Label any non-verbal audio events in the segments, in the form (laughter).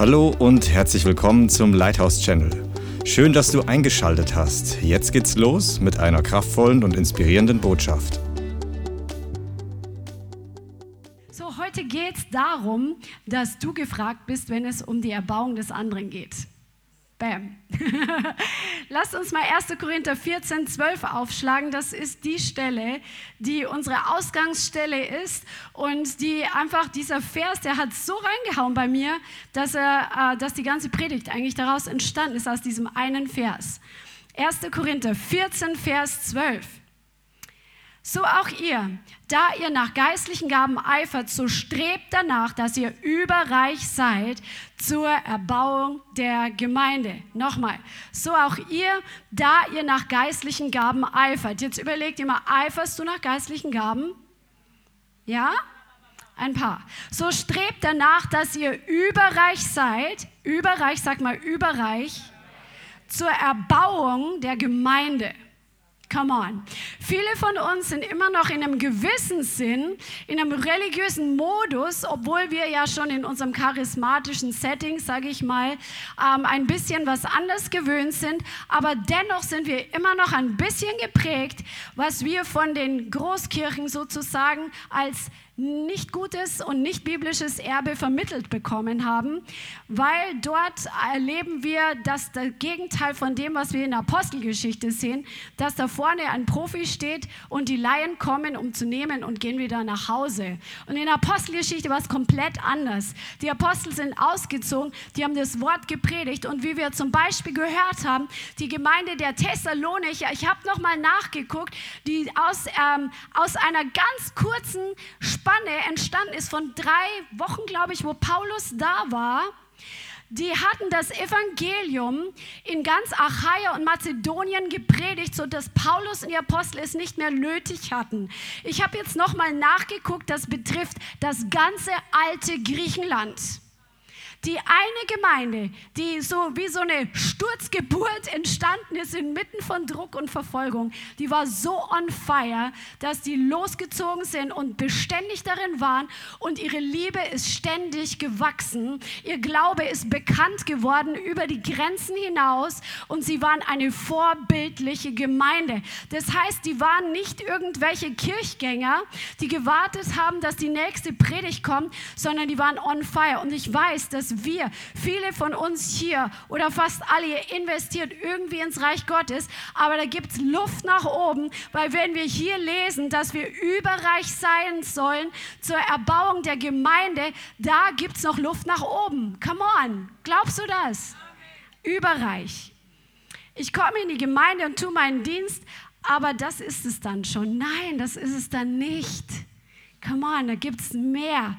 Hallo und herzlich willkommen zum Lighthouse Channel. Schön, dass du eingeschaltet hast. Jetzt geht's los mit einer kraftvollen und inspirierenden Botschaft. So, heute geht es darum, dass du gefragt bist, wenn es um die Erbauung des anderen geht. Bam. (laughs) Lasst uns mal 1. Korinther 14, 12 aufschlagen. Das ist die Stelle, die unsere Ausgangsstelle ist und die einfach dieser Vers, der hat so reingehauen bei mir, dass, er, äh, dass die ganze Predigt eigentlich daraus entstanden ist, aus diesem einen Vers. 1. Korinther 14, Vers 12. So auch ihr, da ihr nach geistlichen Gaben eifert, so strebt danach, dass ihr überreich seid zur Erbauung der Gemeinde. Nochmal, so auch ihr, da ihr nach geistlichen Gaben eifert. Jetzt überlegt ihr mal, eiferst du nach geistlichen Gaben? Ja? Ein paar. So strebt danach, dass ihr überreich seid. Überreich, sag mal überreich. Zur Erbauung der Gemeinde. Come on. Viele von uns sind immer noch in einem gewissen Sinn, in einem religiösen Modus, obwohl wir ja schon in unserem charismatischen Setting, sage ich mal, ähm, ein bisschen was anderes gewöhnt sind. Aber dennoch sind wir immer noch ein bisschen geprägt, was wir von den Großkirchen sozusagen als nicht gutes und nicht biblisches Erbe vermittelt bekommen haben, weil dort erleben wir, dass das Gegenteil von dem, was wir in der Apostelgeschichte sehen, dass da vorne ein Profi steht und die Laien kommen, um zu nehmen und gehen wieder nach Hause. Und in der Apostelgeschichte war es komplett anders. Die Apostel sind ausgezogen, die haben das Wort gepredigt und wie wir zum Beispiel gehört haben, die Gemeinde der Thessalonicher, ich habe nochmal nachgeguckt, die aus, ähm, aus einer ganz kurzen Spanne Spanne entstanden ist von drei Wochen, glaube ich, wo Paulus da war. Die hatten das Evangelium in ganz Achaia und Mazedonien gepredigt, sodass Paulus und die Apostel es nicht mehr nötig hatten. Ich habe jetzt nochmal nachgeguckt, das betrifft das ganze alte Griechenland. Die eine Gemeinde, die so wie so eine Sturzgeburt entstanden ist inmitten von Druck und Verfolgung, die war so on fire, dass die losgezogen sind und beständig darin waren und ihre Liebe ist ständig gewachsen. Ihr Glaube ist bekannt geworden über die Grenzen hinaus und sie waren eine vorbildliche Gemeinde. Das heißt, die waren nicht irgendwelche Kirchgänger, die gewartet haben, dass die nächste Predigt kommt, sondern die waren on fire. Und ich weiß, dass wir, viele von uns hier oder fast alle, ihr investiert irgendwie ins Reich Gottes, aber da gibt es Luft nach oben, weil wenn wir hier lesen, dass wir überreich sein sollen zur Erbauung der Gemeinde, da gibt es noch Luft nach oben. Come on, glaubst du das? Überreich. Ich komme in die Gemeinde und tue meinen Dienst, aber das ist es dann schon. Nein, das ist es dann nicht. Come on, da gibt es mehr.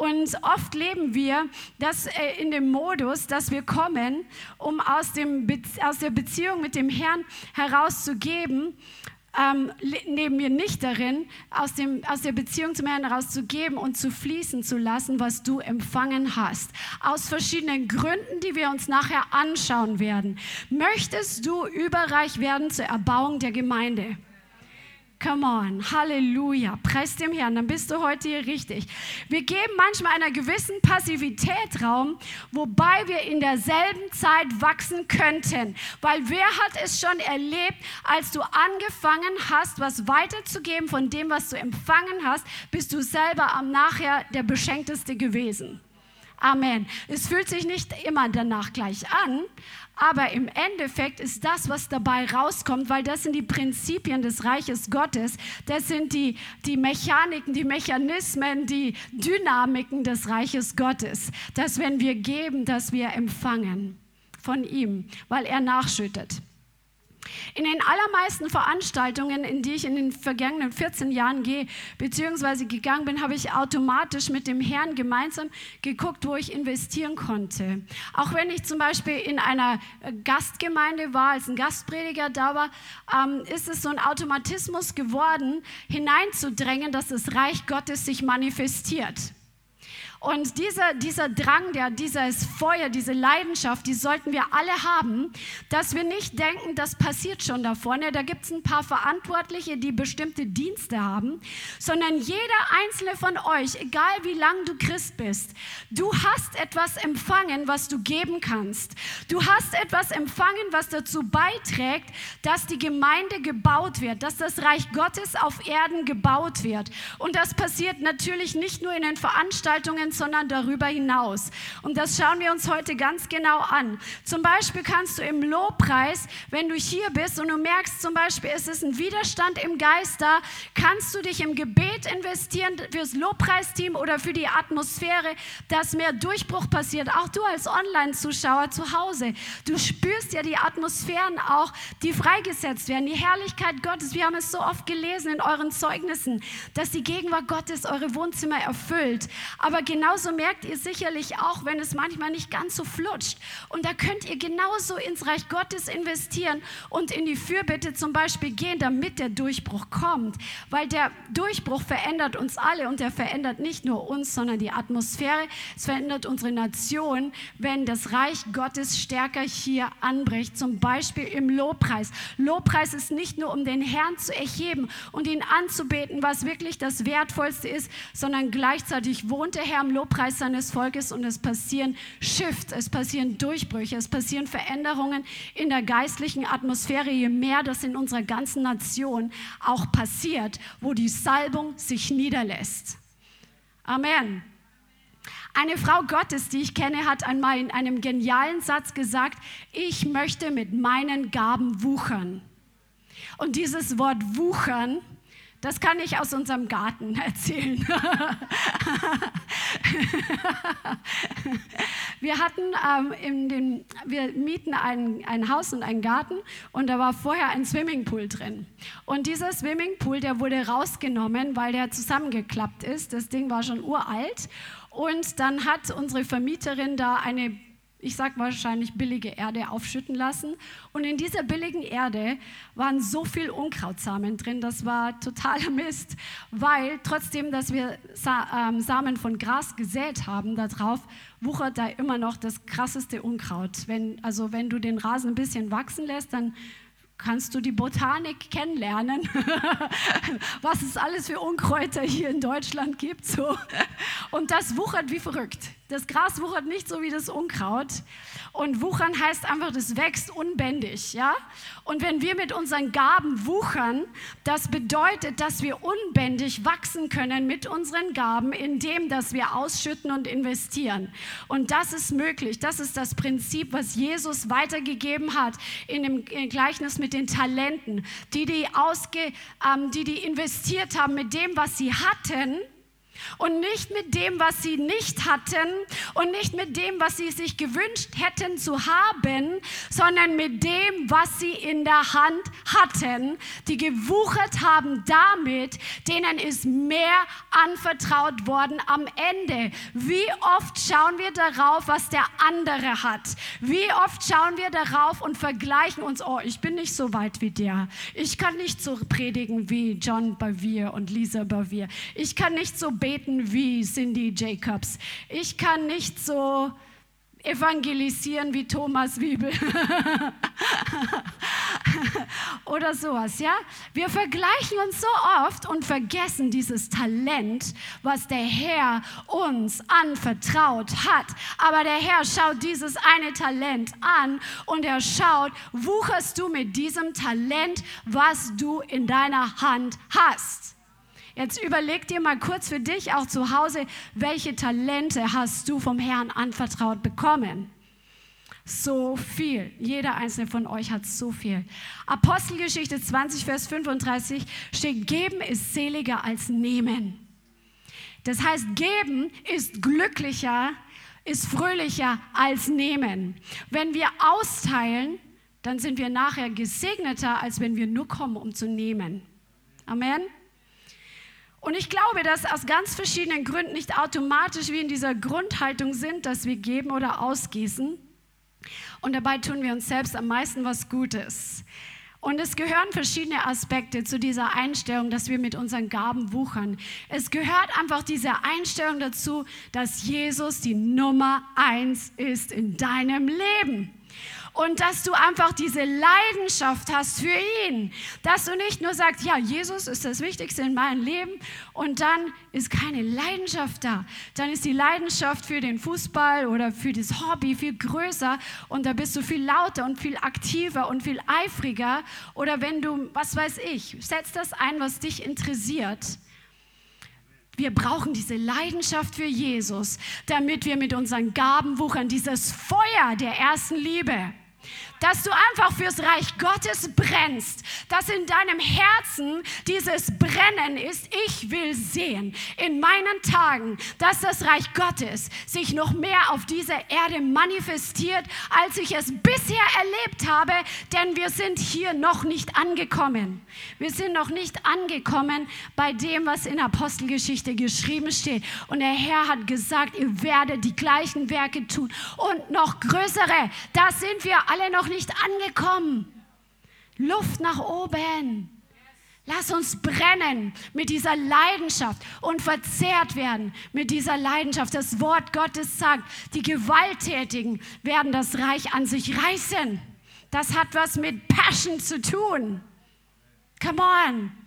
Und oft leben wir das äh, in dem Modus, dass wir kommen, um aus, dem aus der Beziehung mit dem Herrn herauszugeben, ähm, neben mir nicht darin, aus, dem, aus der Beziehung zum Herrn herauszugeben und zu fließen zu lassen, was du empfangen hast. Aus verschiedenen Gründen, die wir uns nachher anschauen werden. Möchtest du überreich werden zur Erbauung der Gemeinde? Come on, Halleluja, preis dem Herrn, dann bist du heute hier richtig. Wir geben manchmal einer gewissen Passivität Raum, wobei wir in derselben Zeit wachsen könnten. Weil wer hat es schon erlebt, als du angefangen hast, was weiterzugeben von dem, was du empfangen hast, bist du selber am Nachher der Beschenkteste gewesen. Amen. Es fühlt sich nicht immer danach gleich an, aber im Endeffekt ist das, was dabei rauskommt, weil das sind die Prinzipien des Reiches Gottes, das sind die, die Mechaniken, die Mechanismen, die Dynamiken des Reiches Gottes, dass wenn wir geben, dass wir empfangen von ihm, weil er nachschüttet. In den allermeisten Veranstaltungen, in die ich in den vergangenen 14 Jahren gehe, beziehungsweise gegangen bin, habe ich automatisch mit dem Herrn gemeinsam geguckt, wo ich investieren konnte. Auch wenn ich zum Beispiel in einer äh, Gastgemeinde war, als ein Gastprediger da war, ähm, ist es so ein Automatismus geworden, hineinzudrängen, dass das Reich Gottes sich manifestiert. Und dieser, dieser Drang, der, dieses Feuer, diese Leidenschaft, die sollten wir alle haben, dass wir nicht denken, das passiert schon da vorne. Da gibt es ein paar Verantwortliche, die bestimmte Dienste haben, sondern jeder einzelne von euch, egal wie lang du Christ bist, du hast etwas empfangen, was du geben kannst. Du hast etwas empfangen, was dazu beiträgt, dass die Gemeinde gebaut wird, dass das Reich Gottes auf Erden gebaut wird. Und das passiert natürlich nicht nur in den Veranstaltungen, sondern darüber hinaus. Und das schauen wir uns heute ganz genau an. Zum Beispiel kannst du im Lobpreis, wenn du hier bist und du merkst zum Beispiel, es ist ein Widerstand im Geist da, kannst du dich im Gebet investieren fürs Lobpreisteam oder für die Atmosphäre, dass mehr Durchbruch passiert. Auch du als Online-Zuschauer zu Hause, du spürst ja die Atmosphären auch, die freigesetzt werden, die Herrlichkeit Gottes. Wir haben es so oft gelesen in euren Zeugnissen, dass die Gegenwart Gottes eure Wohnzimmer erfüllt. Aber genauso merkt ihr sicherlich auch, wenn es manchmal nicht ganz so flutscht. Und da könnt ihr genauso ins Reich Gottes investieren und in die Fürbitte zum Beispiel gehen, damit der Durchbruch kommt. Weil der Durchbruch verändert uns alle und der verändert nicht nur uns, sondern die Atmosphäre. Es verändert unsere Nation, wenn das Reich Gottes stärker hier anbricht. Zum Beispiel im Lobpreis. Lobpreis ist nicht nur, um den Herrn zu erheben und ihn anzubeten, was wirklich das Wertvollste ist, sondern gleichzeitig wohnt der Herr Lobpreis seines Volkes und es passieren Shifts, es passieren Durchbrüche, es passieren Veränderungen in der geistlichen Atmosphäre, je mehr das in unserer ganzen Nation auch passiert, wo die Salbung sich niederlässt. Amen. Eine Frau Gottes, die ich kenne, hat einmal in einem genialen Satz gesagt, ich möchte mit meinen Gaben wuchern. Und dieses Wort wuchern, das kann ich aus unserem Garten erzählen. (laughs) wir hatten ähm, in den, wir mieten ein, ein Haus und einen Garten und da war vorher ein Swimmingpool drin. Und dieser Swimmingpool, der wurde rausgenommen, weil der zusammengeklappt ist. Das Ding war schon uralt. Und dann hat unsere Vermieterin da eine ich sage wahrscheinlich billige Erde aufschütten lassen. Und in dieser billigen Erde waren so viel Unkrautsamen drin, das war totaler (laughs) Mist, weil trotzdem, dass wir ähm, Samen von Gras gesät haben, darauf wuchert da immer noch das krasseste Unkraut. Wenn, also wenn du den Rasen ein bisschen wachsen lässt, dann kannst du die Botanik kennenlernen, (laughs) was es alles für Unkräuter hier in Deutschland gibt. So. Und das wuchert wie verrückt. Das Gras wuchert nicht so wie das Unkraut. Und wuchern heißt einfach, das wächst unbändig. Ja? Und wenn wir mit unseren Gaben wuchern, das bedeutet, dass wir unbändig wachsen können mit unseren Gaben, indem dass wir ausschütten und investieren. Und das ist möglich. Das ist das Prinzip, was Jesus weitergegeben hat in dem Gleichnis mit den Talenten. Die, die, ausge, ähm, die, die investiert haben mit dem, was sie hatten, und nicht mit dem, was sie nicht hatten und nicht mit dem, was sie sich gewünscht hätten zu haben, sondern mit dem, was sie in der Hand hatten, die gewuchert haben damit, denen ist mehr anvertraut worden am Ende. Wie oft schauen wir darauf, was der andere hat? Wie oft schauen wir darauf und vergleichen uns, oh, ich bin nicht so weit wie der. Ich kann nicht so predigen wie John Bavier und Lisa Bavier. Ich kann nicht so beten beten wie Cindy Jacobs. Ich kann nicht so evangelisieren wie Thomas Wiebel (laughs) oder sowas, ja? Wir vergleichen uns so oft und vergessen dieses Talent, was der Herr uns anvertraut hat. Aber der Herr schaut dieses eine Talent an und er schaut, wucherst du mit diesem Talent, was du in deiner Hand hast? Jetzt überleg dir mal kurz für dich auch zu Hause, welche Talente hast du vom Herrn anvertraut bekommen? So viel. Jeder einzelne von euch hat so viel. Apostelgeschichte 20, Vers 35 steht, geben ist seliger als nehmen. Das heißt, geben ist glücklicher, ist fröhlicher als nehmen. Wenn wir austeilen, dann sind wir nachher gesegneter, als wenn wir nur kommen, um zu nehmen. Amen. Und ich glaube, dass aus ganz verschiedenen Gründen nicht automatisch wie in dieser Grundhaltung sind, dass wir geben oder ausgießen. Und dabei tun wir uns selbst am meisten was Gutes. Und es gehören verschiedene Aspekte zu dieser Einstellung, dass wir mit unseren Gaben wuchern. Es gehört einfach diese Einstellung dazu, dass Jesus die Nummer eins ist in deinem Leben und dass du einfach diese Leidenschaft hast für ihn. Dass du nicht nur sagst, ja, Jesus ist das Wichtigste in meinem Leben und dann ist keine Leidenschaft da. Dann ist die Leidenschaft für den Fußball oder für das Hobby viel größer und da bist du viel lauter und viel aktiver und viel eifriger. Oder wenn du, was weiß ich, setz das ein, was dich interessiert. Wir brauchen diese Leidenschaft für Jesus, damit wir mit unseren Gaben wuchern, dieses Feuer der ersten Liebe dass du einfach fürs Reich Gottes brennst, dass in deinem Herzen dieses Brennen ist, ich will sehen in meinen Tagen, dass das Reich Gottes sich noch mehr auf dieser Erde manifestiert, als ich es bisher erlebt habe, denn wir sind hier noch nicht angekommen. Wir sind noch nicht angekommen bei dem, was in Apostelgeschichte geschrieben steht. Und der Herr hat gesagt, ihr werdet die gleichen Werke tun und noch größere. Da sind wir alle noch nicht angekommen. Luft nach oben. Lass uns brennen mit dieser Leidenschaft und verzehrt werden mit dieser Leidenschaft. Das Wort Gottes sagt, die Gewalttätigen werden das Reich an sich reißen. Das hat was mit Passion zu tun. Come on.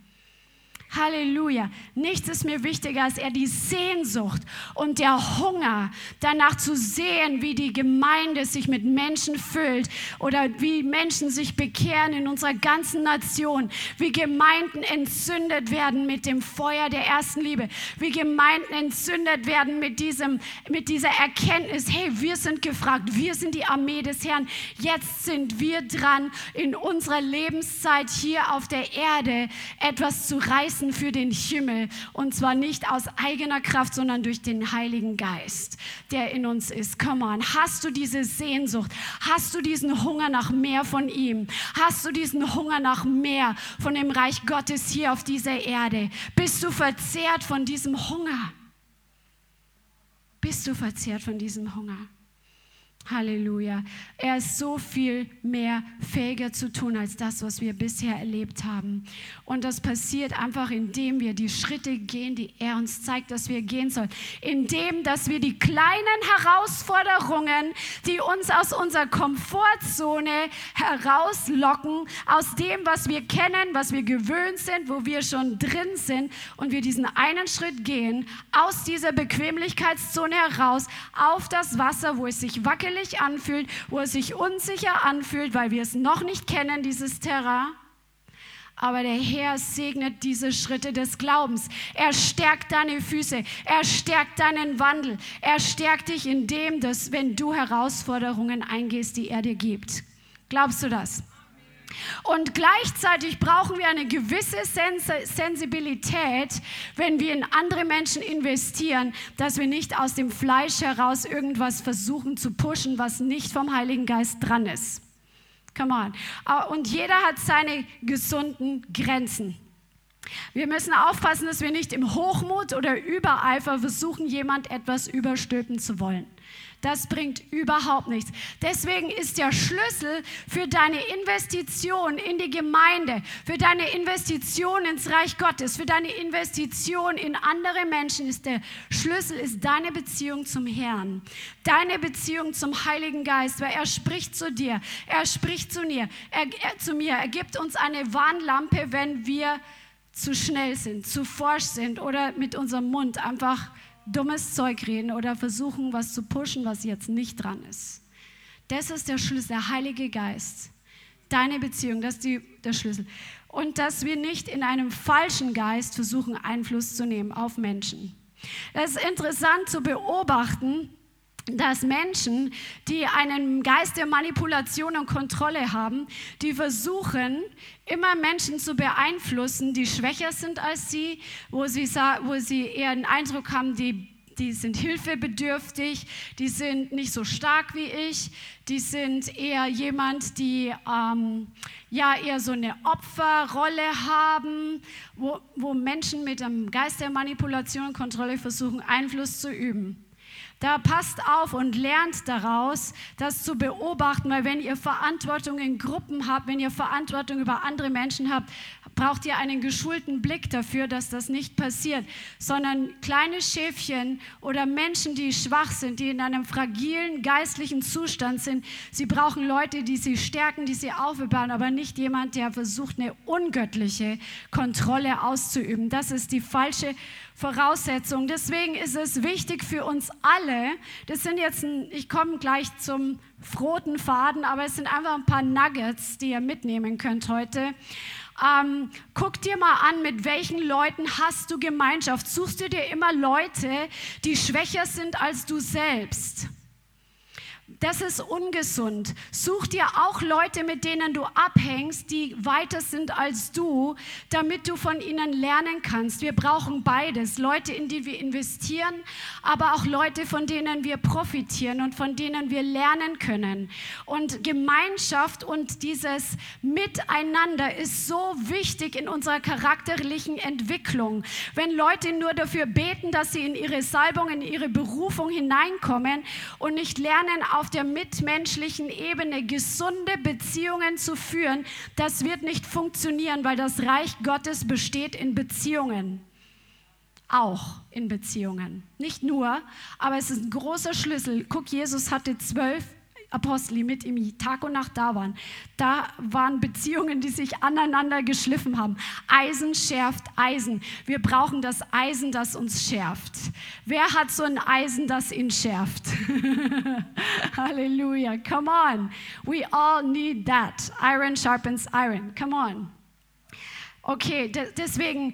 Halleluja. Nichts ist mir wichtiger als er die Sehnsucht und der Hunger danach zu sehen, wie die Gemeinde sich mit Menschen füllt oder wie Menschen sich bekehren in unserer ganzen Nation, wie Gemeinden entzündet werden mit dem Feuer der ersten Liebe, wie Gemeinden entzündet werden mit, diesem, mit dieser Erkenntnis, hey, wir sind gefragt, wir sind die Armee des Herrn, jetzt sind wir dran, in unserer Lebenszeit hier auf der Erde etwas zu reißen lassen für den Himmel. Und zwar nicht aus eigener Kraft, sondern durch den Heiligen Geist, der in uns ist. Come on. Hast du diese Sehnsucht? Hast du diesen Hunger nach mehr von ihm? Hast du diesen Hunger nach mehr von dem Reich Gottes hier auf dieser Erde? Bist du verzehrt von diesem Hunger? Bist du verzehrt von diesem Hunger? Halleluja. Er ist so viel mehr fähiger zu tun als das, was wir bisher erlebt haben. Und das passiert einfach, indem wir die Schritte gehen, die er uns zeigt, dass wir gehen sollen. Indem, dass wir die kleinen Herausforderungen, die uns aus unserer Komfortzone herauslocken, aus dem, was wir kennen, was wir gewöhnt sind, wo wir schon drin sind, und wir diesen einen Schritt gehen, aus dieser Bequemlichkeitszone heraus, auf das Wasser, wo es sich wackelt wackelig anfühlt, wo es sich unsicher anfühlt, weil wir es noch nicht kennen, dieses Terrain. Aber der Herr segnet diese Schritte des Glaubens. Er stärkt deine Füße. Er stärkt deinen Wandel. Er stärkt dich in dem, dass wenn du Herausforderungen eingehst, die er dir gibt. Glaubst du das? Und gleichzeitig brauchen wir eine gewisse Sens Sensibilität, wenn wir in andere Menschen investieren, dass wir nicht aus dem Fleisch heraus irgendwas versuchen zu pushen, was nicht vom Heiligen Geist dran ist. Come on. Und jeder hat seine gesunden Grenzen. Wir müssen aufpassen, dass wir nicht im Hochmut oder Übereifer versuchen, jemand etwas überstülpen zu wollen. Das bringt überhaupt nichts. Deswegen ist der Schlüssel für deine Investition in die Gemeinde, für deine Investition ins Reich Gottes, für deine Investition in andere Menschen ist der Schlüssel ist deine Beziehung zum Herrn, deine Beziehung zum Heiligen Geist, weil er spricht zu dir, er spricht zu mir, er, er zu mir, er gibt uns eine Warnlampe, wenn wir zu schnell sind, zu forsch sind oder mit unserem Mund einfach dummes Zeug reden oder versuchen, was zu pushen, was jetzt nicht dran ist. Das ist der Schlüssel, der Heilige Geist. Deine Beziehung, das ist die, der Schlüssel. Und dass wir nicht in einem falschen Geist versuchen, Einfluss zu nehmen auf Menschen. Das ist interessant zu beobachten, dass Menschen, die einen Geist der Manipulation und Kontrolle haben, die versuchen, immer Menschen zu beeinflussen, die schwächer sind als sie, wo sie, wo sie eher den Eindruck haben, die, die sind hilfebedürftig, die sind nicht so stark wie ich, die sind eher jemand, die ähm, ja eher so eine Opferrolle haben, wo, wo Menschen mit dem Geist der Manipulation und Kontrolle versuchen, Einfluss zu üben Da passt auf und lernt daraus, das zu beobachten, weil wenn ihr Verantwortung in Gruppen habt, wenn ihr Verantwortung über andere Menschen habt, braucht ihr einen geschulten Blick dafür, dass das nicht passiert, sondern kleine Schäfchen oder Menschen, die schwach sind, die in einem fragilen geistlichen Zustand sind, sie brauchen Leute, die sie stärken, die sie aufbauen, aber nicht jemand, der versucht, eine ungöttliche Kontrolle auszuüben. Das ist die falsche Voraussetzung. Deswegen ist es wichtig für uns alle, das sind jetzt, ein, ich komme gleich zum roten Faden, aber es sind einfach ein paar Nuggets, die ihr mitnehmen könnt heute. Ähm, guck dir mal an, mit welchen Leuten hast du Gemeinschaft. Suchst du dir immer Leute, die schwächer sind als du selbst? Das ist ungesund. Such dir auch Leute, mit denen du abhängst, die weiter sind als du, damit du von ihnen lernen kannst. Wir brauchen beides. Leute, in die wir investieren, aber auch Leute, von denen wir profitieren und von denen wir lernen können. Und Gemeinschaft und dieses Miteinander ist so wichtig in unserer charakterlichen Entwicklung. Wenn Leute nur dafür beten, dass sie in ihre Salbung, in ihre Berufung hineinkommen und nicht lernen, auf der mitmenschlichen Ebene gesunde Beziehungen zu führen, das wird nicht funktionieren, weil das Reich Gottes besteht in Beziehungen. Auch in Beziehungen. Nicht nur, aber es ist ein großer Schlüssel. Guck, Jesus hatte zwölf Apostel, die mit ihm Tag und Nacht da waren. Da waren Beziehungen, die sich aneinander geschliffen haben. Eisen schärft Eisen. Wir brauchen das Eisen, das uns schärft. Wer hat so ein Eisen, das ihn schärft? (laughs) Halleluja. Come on. We all need that. Iron sharpens iron. Come on. Okay, deswegen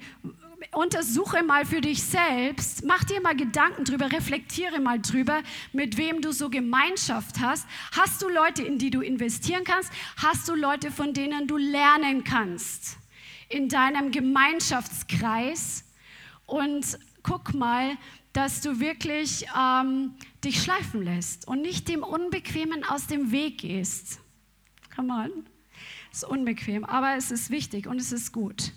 untersuche mal für dich selbst, mach dir mal Gedanken drüber, reflektiere mal drüber, mit wem du so Gemeinschaft hast. Hast du Leute, in die du investieren kannst? Hast du Leute, von denen du lernen kannst in deinem Gemeinschaftskreis? Und guck mal, dass du wirklich ähm, dich schleifen lässt und nicht dem Unbequemen aus dem Weg gehst. Come on. Ist unbequem, aber es ist wichtig und es ist gut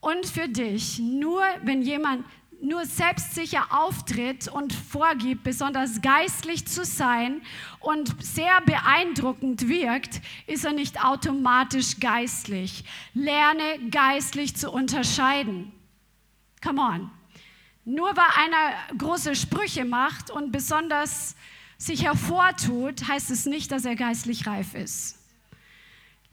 und für dich. Nur wenn jemand nur selbstsicher auftritt und vorgibt, besonders geistlich zu sein und sehr beeindruckend wirkt, ist er nicht automatisch geistlich. Lerne geistlich zu unterscheiden. Come on. Nur weil einer große Sprüche macht und besonders sich hervortut, heißt es nicht, dass er geistlich reif ist.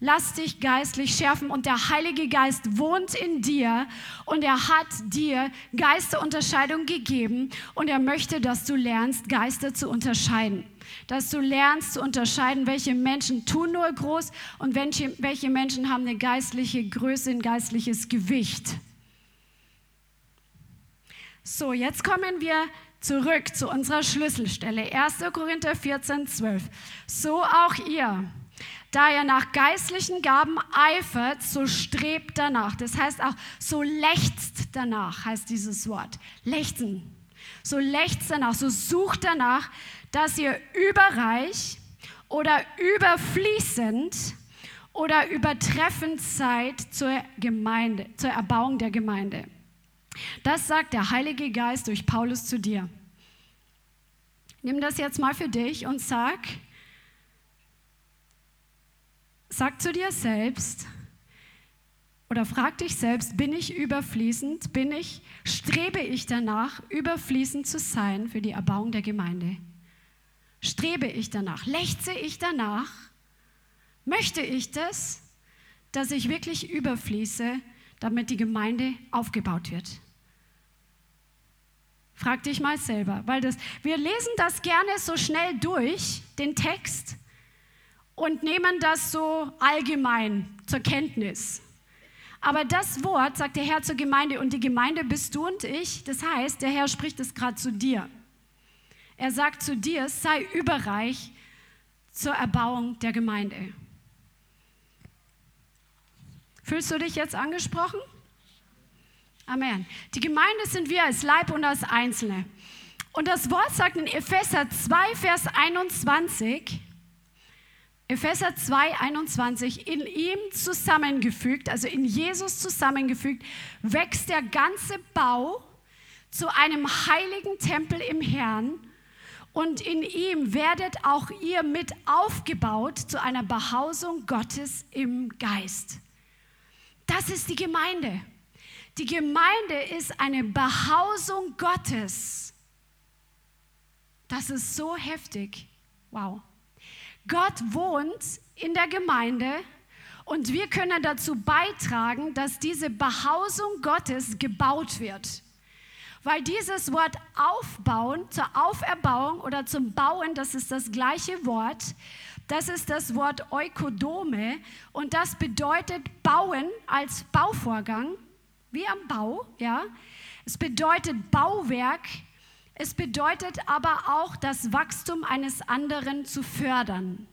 Lass dich geistlich schärfen und der Heilige Geist wohnt in dir und er hat dir Geisterunterscheidung gegeben und er möchte, dass du lernst, Geister zu unterscheiden. Dass du lernst zu unterscheiden, welche Menschen tun nur groß und welche, welche Menschen haben eine geistliche Größe, ein geistliches Gewicht. So, jetzt kommen wir zurück zu unserer Schlüsselstelle. 1. Korinther 14, 12. So auch ihr da ihr nach geistlichen Gaben eifert, so strebt danach. Das heißt auch, so lechzt danach, heißt dieses Wort. Lechzen. So lechzt danach, so sucht danach, dass ihr überreich oder überfließend oder übertreffend seid zur Gemeinde, zur Erbauung der Gemeinde. Das sagt der Heilige Geist durch Paulus zu dir. Nimm das jetzt mal für dich und sag, Sag zu dir selbst oder frag dich selbst, bin ich überfließend? Bin ich, strebe ich danach, überfließend zu sein für die Erbauung der Gemeinde? Strebe ich danach? Lechze ich danach? Möchte ich das, dass ich wirklich überfließe, damit die Gemeinde aufgebaut wird? Frag dich mal selber, weil das, wir lesen das gerne so schnell durch, den Text, und nehmen das so allgemein zur Kenntnis. Aber das Wort sagt der Herr zur Gemeinde und die Gemeinde bist du und ich. Das heißt, der Herr spricht es gerade zu dir. Er sagt zu dir, sei überreich zur Erbauung der Gemeinde. Fühlst du dich jetzt angesprochen? Amen. Die Gemeinde sind wir als Leib und als Einzelne. Und das Wort sagt in Epheser 2, Vers 21, Epheser 2, 21, in ihm zusammengefügt, also in Jesus zusammengefügt, wächst der ganze Bau zu einem heiligen Tempel im Herrn und in ihm werdet auch ihr mit aufgebaut zu einer Behausung Gottes im Geist. Das ist die Gemeinde. Die Gemeinde ist eine Behausung Gottes. Das ist so heftig. Wow. Gott wohnt in der Gemeinde und wir können dazu beitragen, dass diese Behausung Gottes gebaut wird. Weil dieses Wort aufbauen, zur Auferbauung oder zum Bauen, das ist das gleiche Wort. Das ist das Wort Eukodome und das bedeutet bauen als Bauvorgang, wie am Bau, ja. Es bedeutet Bauwerk, es bedeutet aber auch das Wachstum eines anderen zu fördern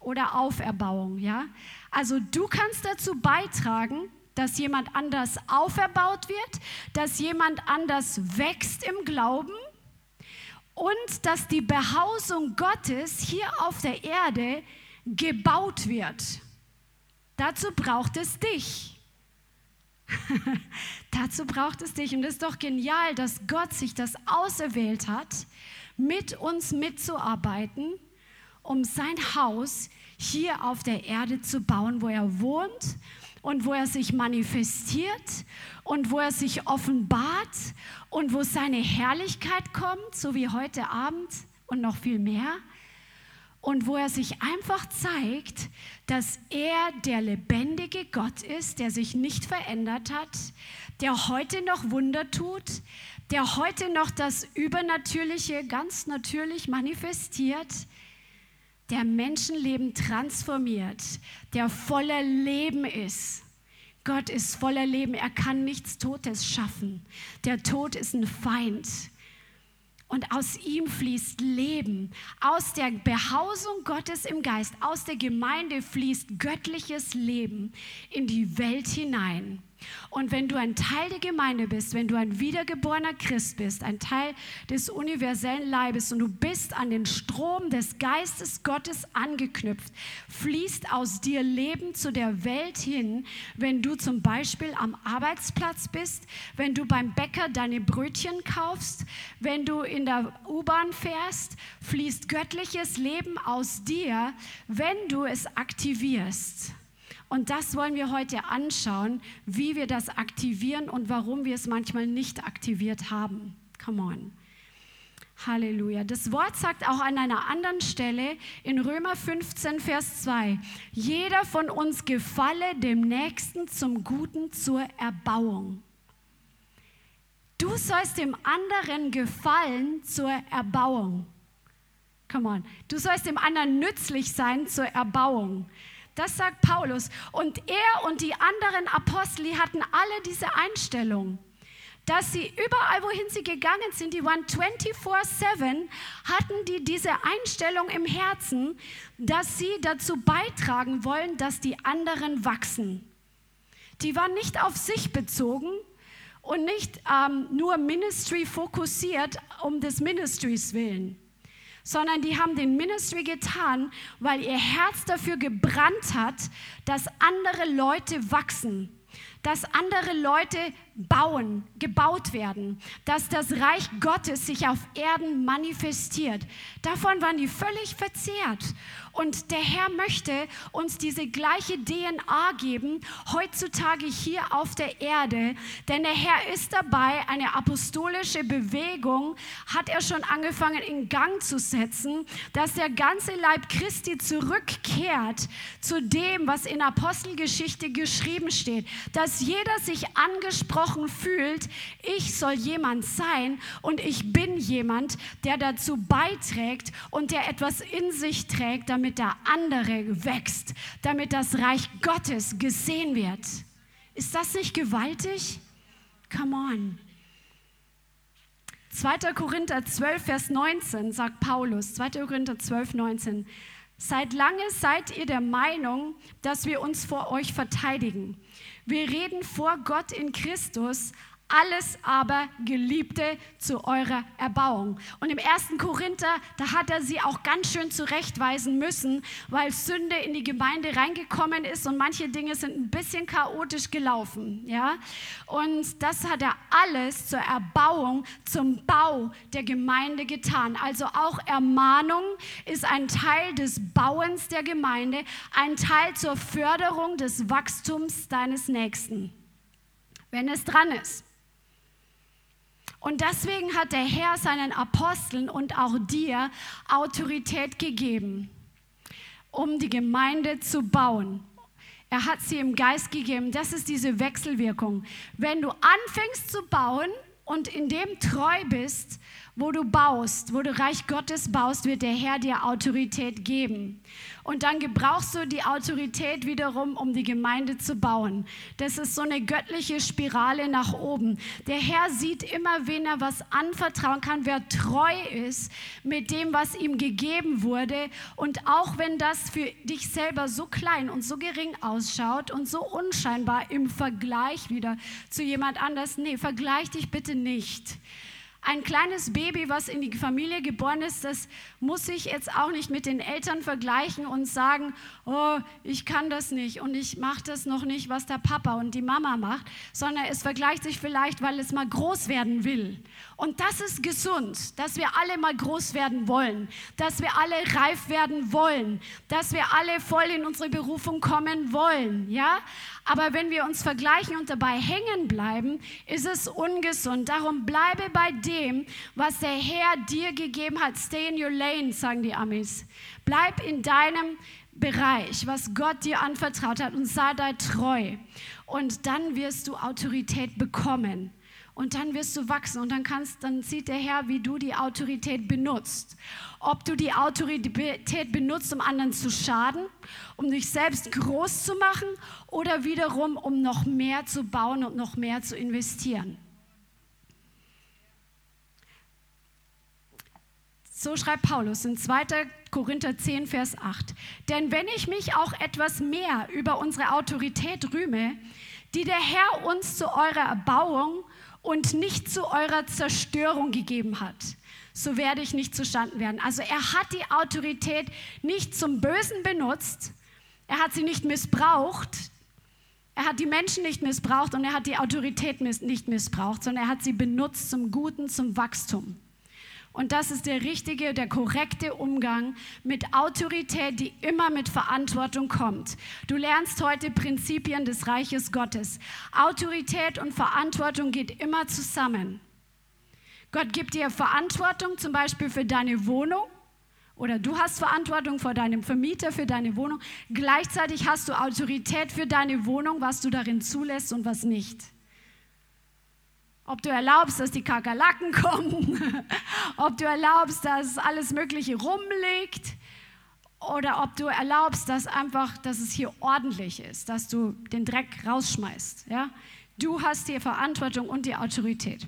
oder Auferbauung, ja? Also du kannst dazu beitragen, dass jemand anders auferbaut wird, dass jemand anders wächst im Glauben und dass die Behausung Gottes hier auf der Erde gebaut wird. Dazu braucht es dich. (laughs) Dazu braucht es dich. Und es ist doch genial, dass Gott sich das auserwählt hat, mit uns mitzuarbeiten, um sein Haus hier auf der Erde zu bauen, wo er wohnt und wo er sich manifestiert und wo er sich offenbart und wo seine Herrlichkeit kommt, so wie heute Abend und noch viel mehr. Und wo er sich einfach zeigt, dass er der lebendige Gott ist, der sich nicht verändert hat, der heute noch Wunder tut, der heute noch das Übernatürliche ganz natürlich manifestiert, der Menschenleben transformiert, der voller Leben ist. Gott ist voller Leben, er kann nichts Totes schaffen. Der Tod ist ein Feind. Und aus ihm fließt Leben. Aus der Behausung Gottes im Geist, aus der Gemeinde fließt göttliches Leben in die Welt hinein. Und wenn du ein Teil der Gemeinde bist, wenn du ein wiedergeborener Christ bist, ein Teil des universellen Leibes und du bist an den Strom des Geistes Gottes angeknüpft, fließt aus dir Leben zu der Welt hin, wenn du zum Beispiel am Arbeitsplatz bist, wenn du beim Bäcker deine Brötchen kaufst, wenn du in der U-Bahn fährst, fließt göttliches Leben aus dir, wenn du es aktivierst. Und das wollen wir heute anschauen, wie wir das aktivieren und warum wir es manchmal nicht aktiviert haben. Come on. Halleluja. Das Wort sagt auch an einer anderen Stelle in Römer 15, Vers 2, jeder von uns gefalle dem Nächsten zum Guten zur Erbauung. Du sollst dem anderen gefallen zur Erbauung. Come on. Du sollst dem anderen nützlich sein zur Erbauung. Das sagt Paulus. Und er und die anderen Apostel die hatten alle diese Einstellung, dass sie überall, wohin sie gegangen sind, die waren 24-7, hatten die diese Einstellung im Herzen, dass sie dazu beitragen wollen, dass die anderen wachsen. Die waren nicht auf sich bezogen und nicht ähm, nur Ministry fokussiert um des Ministries willen sondern die haben den Ministry getan, weil ihr Herz dafür gebrannt hat, dass andere Leute wachsen, dass andere Leute bauen, gebaut werden, dass das Reich Gottes sich auf Erden manifestiert. Davon waren die völlig verzehrt. Und der Herr möchte uns diese gleiche DNA geben, heutzutage hier auf der Erde. Denn der Herr ist dabei, eine apostolische Bewegung hat er schon angefangen in Gang zu setzen, dass der ganze Leib Christi zurückkehrt zu dem, was in Apostelgeschichte geschrieben steht. Dass jeder sich angesprochen fühlt, ich soll jemand sein und ich bin jemand, der dazu beiträgt und der etwas in sich trägt, damit damit der andere wächst, damit das Reich Gottes gesehen wird. Ist das nicht gewaltig? Come on. 2. Korinther 12, Vers 19 sagt Paulus, 2. Korinther 12, 19, Seit lange seid ihr der Meinung, dass wir uns vor euch verteidigen. Wir reden vor Gott in Christus alles aber, Geliebte, zu eurer Erbauung. Und im ersten Korinther, da hat er sie auch ganz schön zurechtweisen müssen, weil Sünde in die Gemeinde reingekommen ist und manche Dinge sind ein bisschen chaotisch gelaufen. Ja? Und das hat er alles zur Erbauung, zum Bau der Gemeinde getan. Also auch Ermahnung ist ein Teil des Bauens der Gemeinde, ein Teil zur Förderung des Wachstums deines Nächsten, wenn es dran ist. Und deswegen hat der Herr seinen Aposteln und auch dir Autorität gegeben, um die Gemeinde zu bauen. Er hat sie im Geist gegeben. Das ist diese Wechselwirkung. Wenn du anfängst zu bauen und in dem treu bist, wo du baust, wo du Reich Gottes baust, wird der Herr dir Autorität geben. Und dann gebrauchst du die Autorität wiederum, um die Gemeinde zu bauen. Das ist so eine göttliche Spirale nach oben. Der Herr sieht immer, wen er was anvertrauen kann, wer treu ist mit dem, was ihm gegeben wurde. Und auch wenn das für dich selber so klein und so gering ausschaut und so unscheinbar im Vergleich wieder zu jemand anders, nee, vergleich dich bitte nicht. Ein kleines Baby, was in die Familie geboren ist, das muss sich jetzt auch nicht mit den Eltern vergleichen und sagen, oh, ich kann das nicht und ich mache das noch nicht, was der Papa und die Mama macht, sondern es vergleicht sich vielleicht, weil es mal groß werden will. Und das ist gesund, dass wir alle mal groß werden wollen, dass wir alle reif werden wollen, dass wir alle voll in unsere Berufung kommen wollen, ja? Aber wenn wir uns vergleichen und dabei hängen bleiben, ist es ungesund. Darum bleibe bei dem, was der Herr dir gegeben hat. Stay in your lane, sagen die Amis. Bleib in deinem Bereich, was Gott dir anvertraut hat und sei da treu. Und dann wirst du Autorität bekommen. Und dann wirst du wachsen und dann kannst, dann sieht der Herr, wie du die Autorität benutzt. Ob du die Autorität benutzt, um anderen zu schaden, um dich selbst groß zu machen oder wiederum, um noch mehr zu bauen und noch mehr zu investieren. So schreibt Paulus in 2. Korinther 10, Vers 8. Denn wenn ich mich auch etwas mehr über unsere Autorität rühme, die der Herr uns zu eurer Erbauung und nicht zu eurer Zerstörung gegeben hat, so werde ich nicht zustanden werden. Also er hat die Autorität nicht zum Bösen benutzt, er hat sie nicht missbraucht, er hat die Menschen nicht missbraucht und er hat die Autorität nicht missbraucht, sondern er hat sie benutzt zum Guten, zum Wachstum. Und das ist der richtige, der korrekte Umgang mit Autorität, die immer mit Verantwortung kommt. Du lernst heute Prinzipien des Reiches Gottes. Autorität und Verantwortung geht immer zusammen. Gott gibt dir Verantwortung zum Beispiel für deine Wohnung oder du hast Verantwortung vor deinem Vermieter für deine Wohnung. Gleichzeitig hast du Autorität für deine Wohnung, was du darin zulässt und was nicht. Ob du erlaubst, dass die Kakerlaken kommen, (laughs) ob du erlaubst, dass alles Mögliche rumliegt oder ob du erlaubst, dass einfach, dass es hier ordentlich ist, dass du den Dreck rausschmeißt. Ja? Du hast die Verantwortung und die Autorität.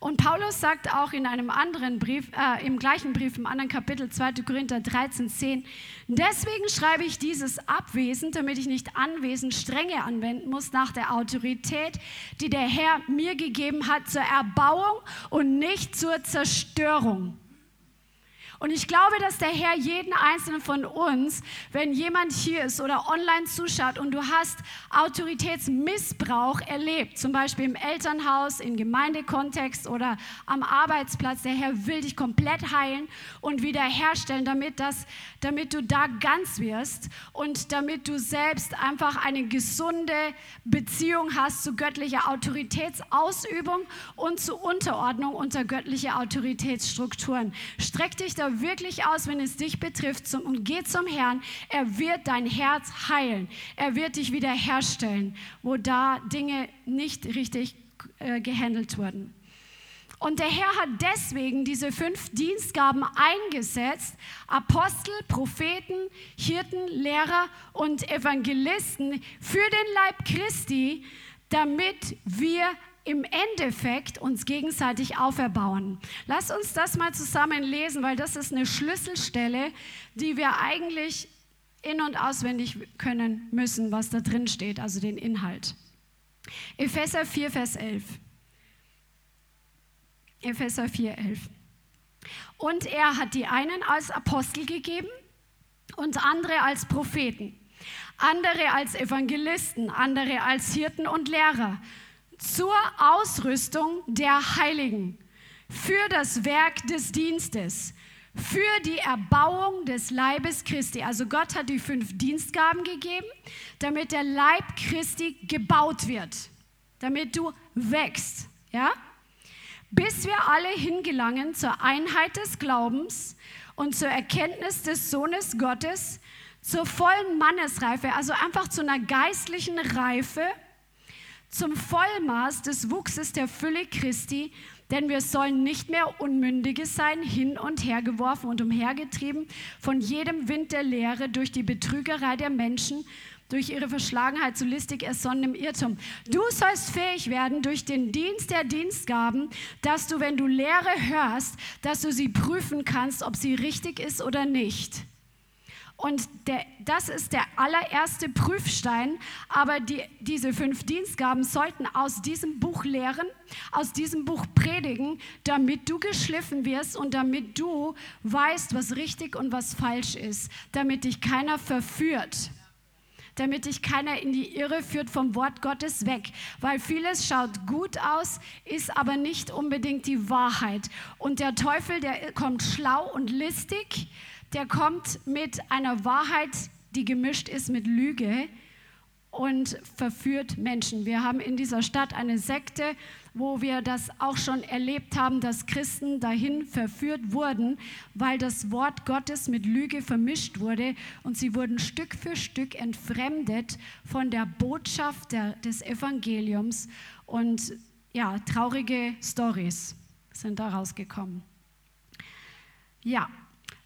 Und Paulus sagt auch in einem anderen Brief, äh, im gleichen Brief, im anderen Kapitel, 2. Korinther 13, 10, deswegen schreibe ich dieses abwesend, damit ich nicht anwesend Strenge anwenden muss nach der Autorität, die der Herr mir gegeben hat zur Erbauung und nicht zur Zerstörung. Und ich glaube, dass der Herr jeden einzelnen von uns, wenn jemand hier ist oder online zuschaut und du hast Autoritätsmissbrauch erlebt, zum Beispiel im Elternhaus, im Gemeindekontext oder am Arbeitsplatz, der Herr will dich komplett heilen und wiederherstellen, damit, das, damit du da ganz wirst und damit du selbst einfach eine gesunde Beziehung hast zu göttlicher Autoritätsausübung und zu Unterordnung unter göttliche Autoritätsstrukturen. Streck dich da wirklich aus, wenn es dich betrifft zum, und geh zum Herrn. Er wird dein Herz heilen. Er wird dich wiederherstellen, wo da Dinge nicht richtig äh, gehandelt wurden. Und der Herr hat deswegen diese fünf Dienstgaben eingesetzt, Apostel, Propheten, Hirten, Lehrer und Evangelisten für den Leib Christi, damit wir im Endeffekt uns gegenseitig auferbauen. Lass uns das mal zusammen lesen, weil das ist eine Schlüsselstelle, die wir eigentlich in und auswendig können müssen, was da drin steht, also den Inhalt. Epheser 4, Vers 11. Epheser 4, 11. Und er hat die einen als Apostel gegeben und andere als Propheten, andere als Evangelisten, andere als Hirten und Lehrer zur Ausrüstung der Heiligen, für das Werk des Dienstes, für die Erbauung des Leibes Christi. Also Gott hat die fünf Dienstgaben gegeben, damit der Leib Christi gebaut wird, damit du wächst, ja? Bis wir alle hingelangen zur Einheit des Glaubens und zur Erkenntnis des Sohnes Gottes, zur vollen Mannesreife, also einfach zu einer geistlichen Reife, zum Vollmaß des Wuchses der Fülle Christi, denn wir sollen nicht mehr Unmündige sein, hin und her geworfen und umhergetrieben von jedem Wind der Lehre durch die Betrügerei der Menschen, durch ihre Verschlagenheit zu listig ersonnenem Irrtum. Du sollst fähig werden durch den Dienst der Dienstgaben, dass du, wenn du Lehre hörst, dass du sie prüfen kannst, ob sie richtig ist oder nicht. Und der, das ist der allererste Prüfstein. Aber die, diese fünf Dienstgaben sollten aus diesem Buch lehren, aus diesem Buch predigen, damit du geschliffen wirst und damit du weißt, was richtig und was falsch ist, damit dich keiner verführt damit dich keiner in die Irre führt vom Wort Gottes weg. Weil vieles schaut gut aus, ist aber nicht unbedingt die Wahrheit. Und der Teufel, der kommt schlau und listig der kommt mit einer Wahrheit, die gemischt ist mit Lüge und verführt Menschen. Wir haben in dieser Stadt eine Sekte, wo wir das auch schon erlebt haben, dass Christen dahin verführt wurden, weil das Wort Gottes mit Lüge vermischt wurde und sie wurden Stück für Stück entfremdet von der Botschaft der, des Evangeliums und ja, traurige Stories sind daraus gekommen. Ja,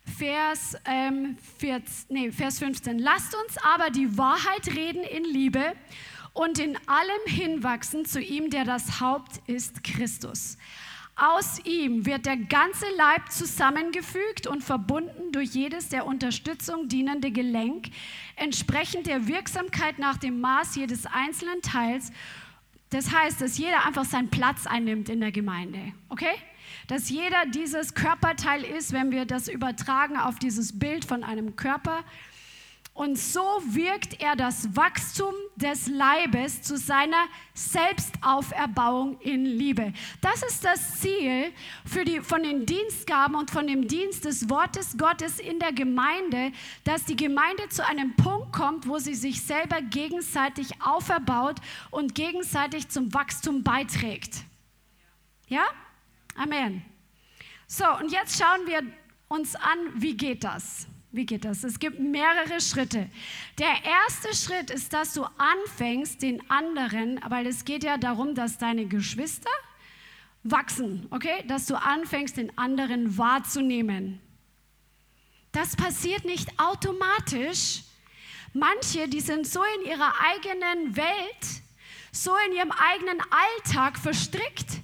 Vers, ähm, 14, nee, Vers 15. Lasst uns aber die Wahrheit reden in Liebe und in allem hinwachsen zu ihm, der das Haupt ist, Christus. Aus ihm wird der ganze Leib zusammengefügt und verbunden durch jedes der Unterstützung dienende Gelenk, entsprechend der Wirksamkeit nach dem Maß jedes einzelnen Teils. Das heißt, dass jeder einfach seinen Platz einnimmt in der Gemeinde. Okay? Dass jeder dieses Körperteil ist, wenn wir das übertragen auf dieses Bild von einem Körper. Und so wirkt er das Wachstum des Leibes zu seiner Selbstauferbauung in Liebe. Das ist das Ziel für die, von den Dienstgaben und von dem Dienst des Wortes Gottes in der Gemeinde, dass die Gemeinde zu einem Punkt kommt, wo sie sich selber gegenseitig auferbaut und gegenseitig zum Wachstum beiträgt. Ja? Amen. So, und jetzt schauen wir uns an, wie geht das? Wie geht das? Es gibt mehrere Schritte. Der erste Schritt ist, dass du anfängst, den anderen, weil es geht ja darum, dass deine Geschwister wachsen, okay? Dass du anfängst, den anderen wahrzunehmen. Das passiert nicht automatisch. Manche, die sind so in ihrer eigenen Welt, so in ihrem eigenen Alltag verstrickt,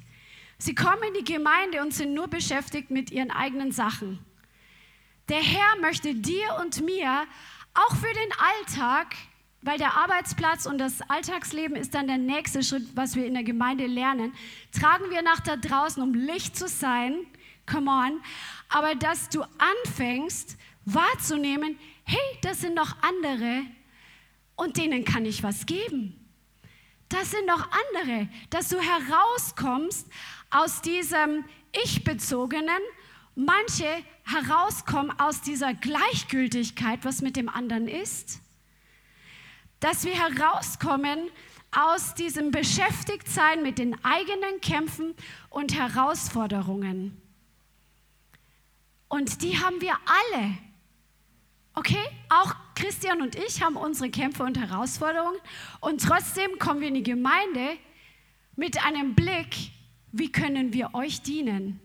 Sie kommen in die Gemeinde und sind nur beschäftigt mit ihren eigenen Sachen. Der Herr möchte dir und mir auch für den Alltag, weil der Arbeitsplatz und das Alltagsleben ist dann der nächste Schritt, was wir in der Gemeinde lernen, tragen wir nach da draußen, um Licht zu sein. Come on. Aber dass du anfängst wahrzunehmen, hey, das sind noch andere und denen kann ich was geben. Das sind noch andere, dass du herauskommst aus diesem Ich-bezogenen, manche herauskommen aus dieser Gleichgültigkeit, was mit dem anderen ist. Dass wir herauskommen aus diesem Beschäftigtsein mit den eigenen Kämpfen und Herausforderungen. Und die haben wir alle. Okay? Auch Christian und ich haben unsere Kämpfe und Herausforderungen. Und trotzdem kommen wir in die Gemeinde mit einem Blick wie können wir euch dienen?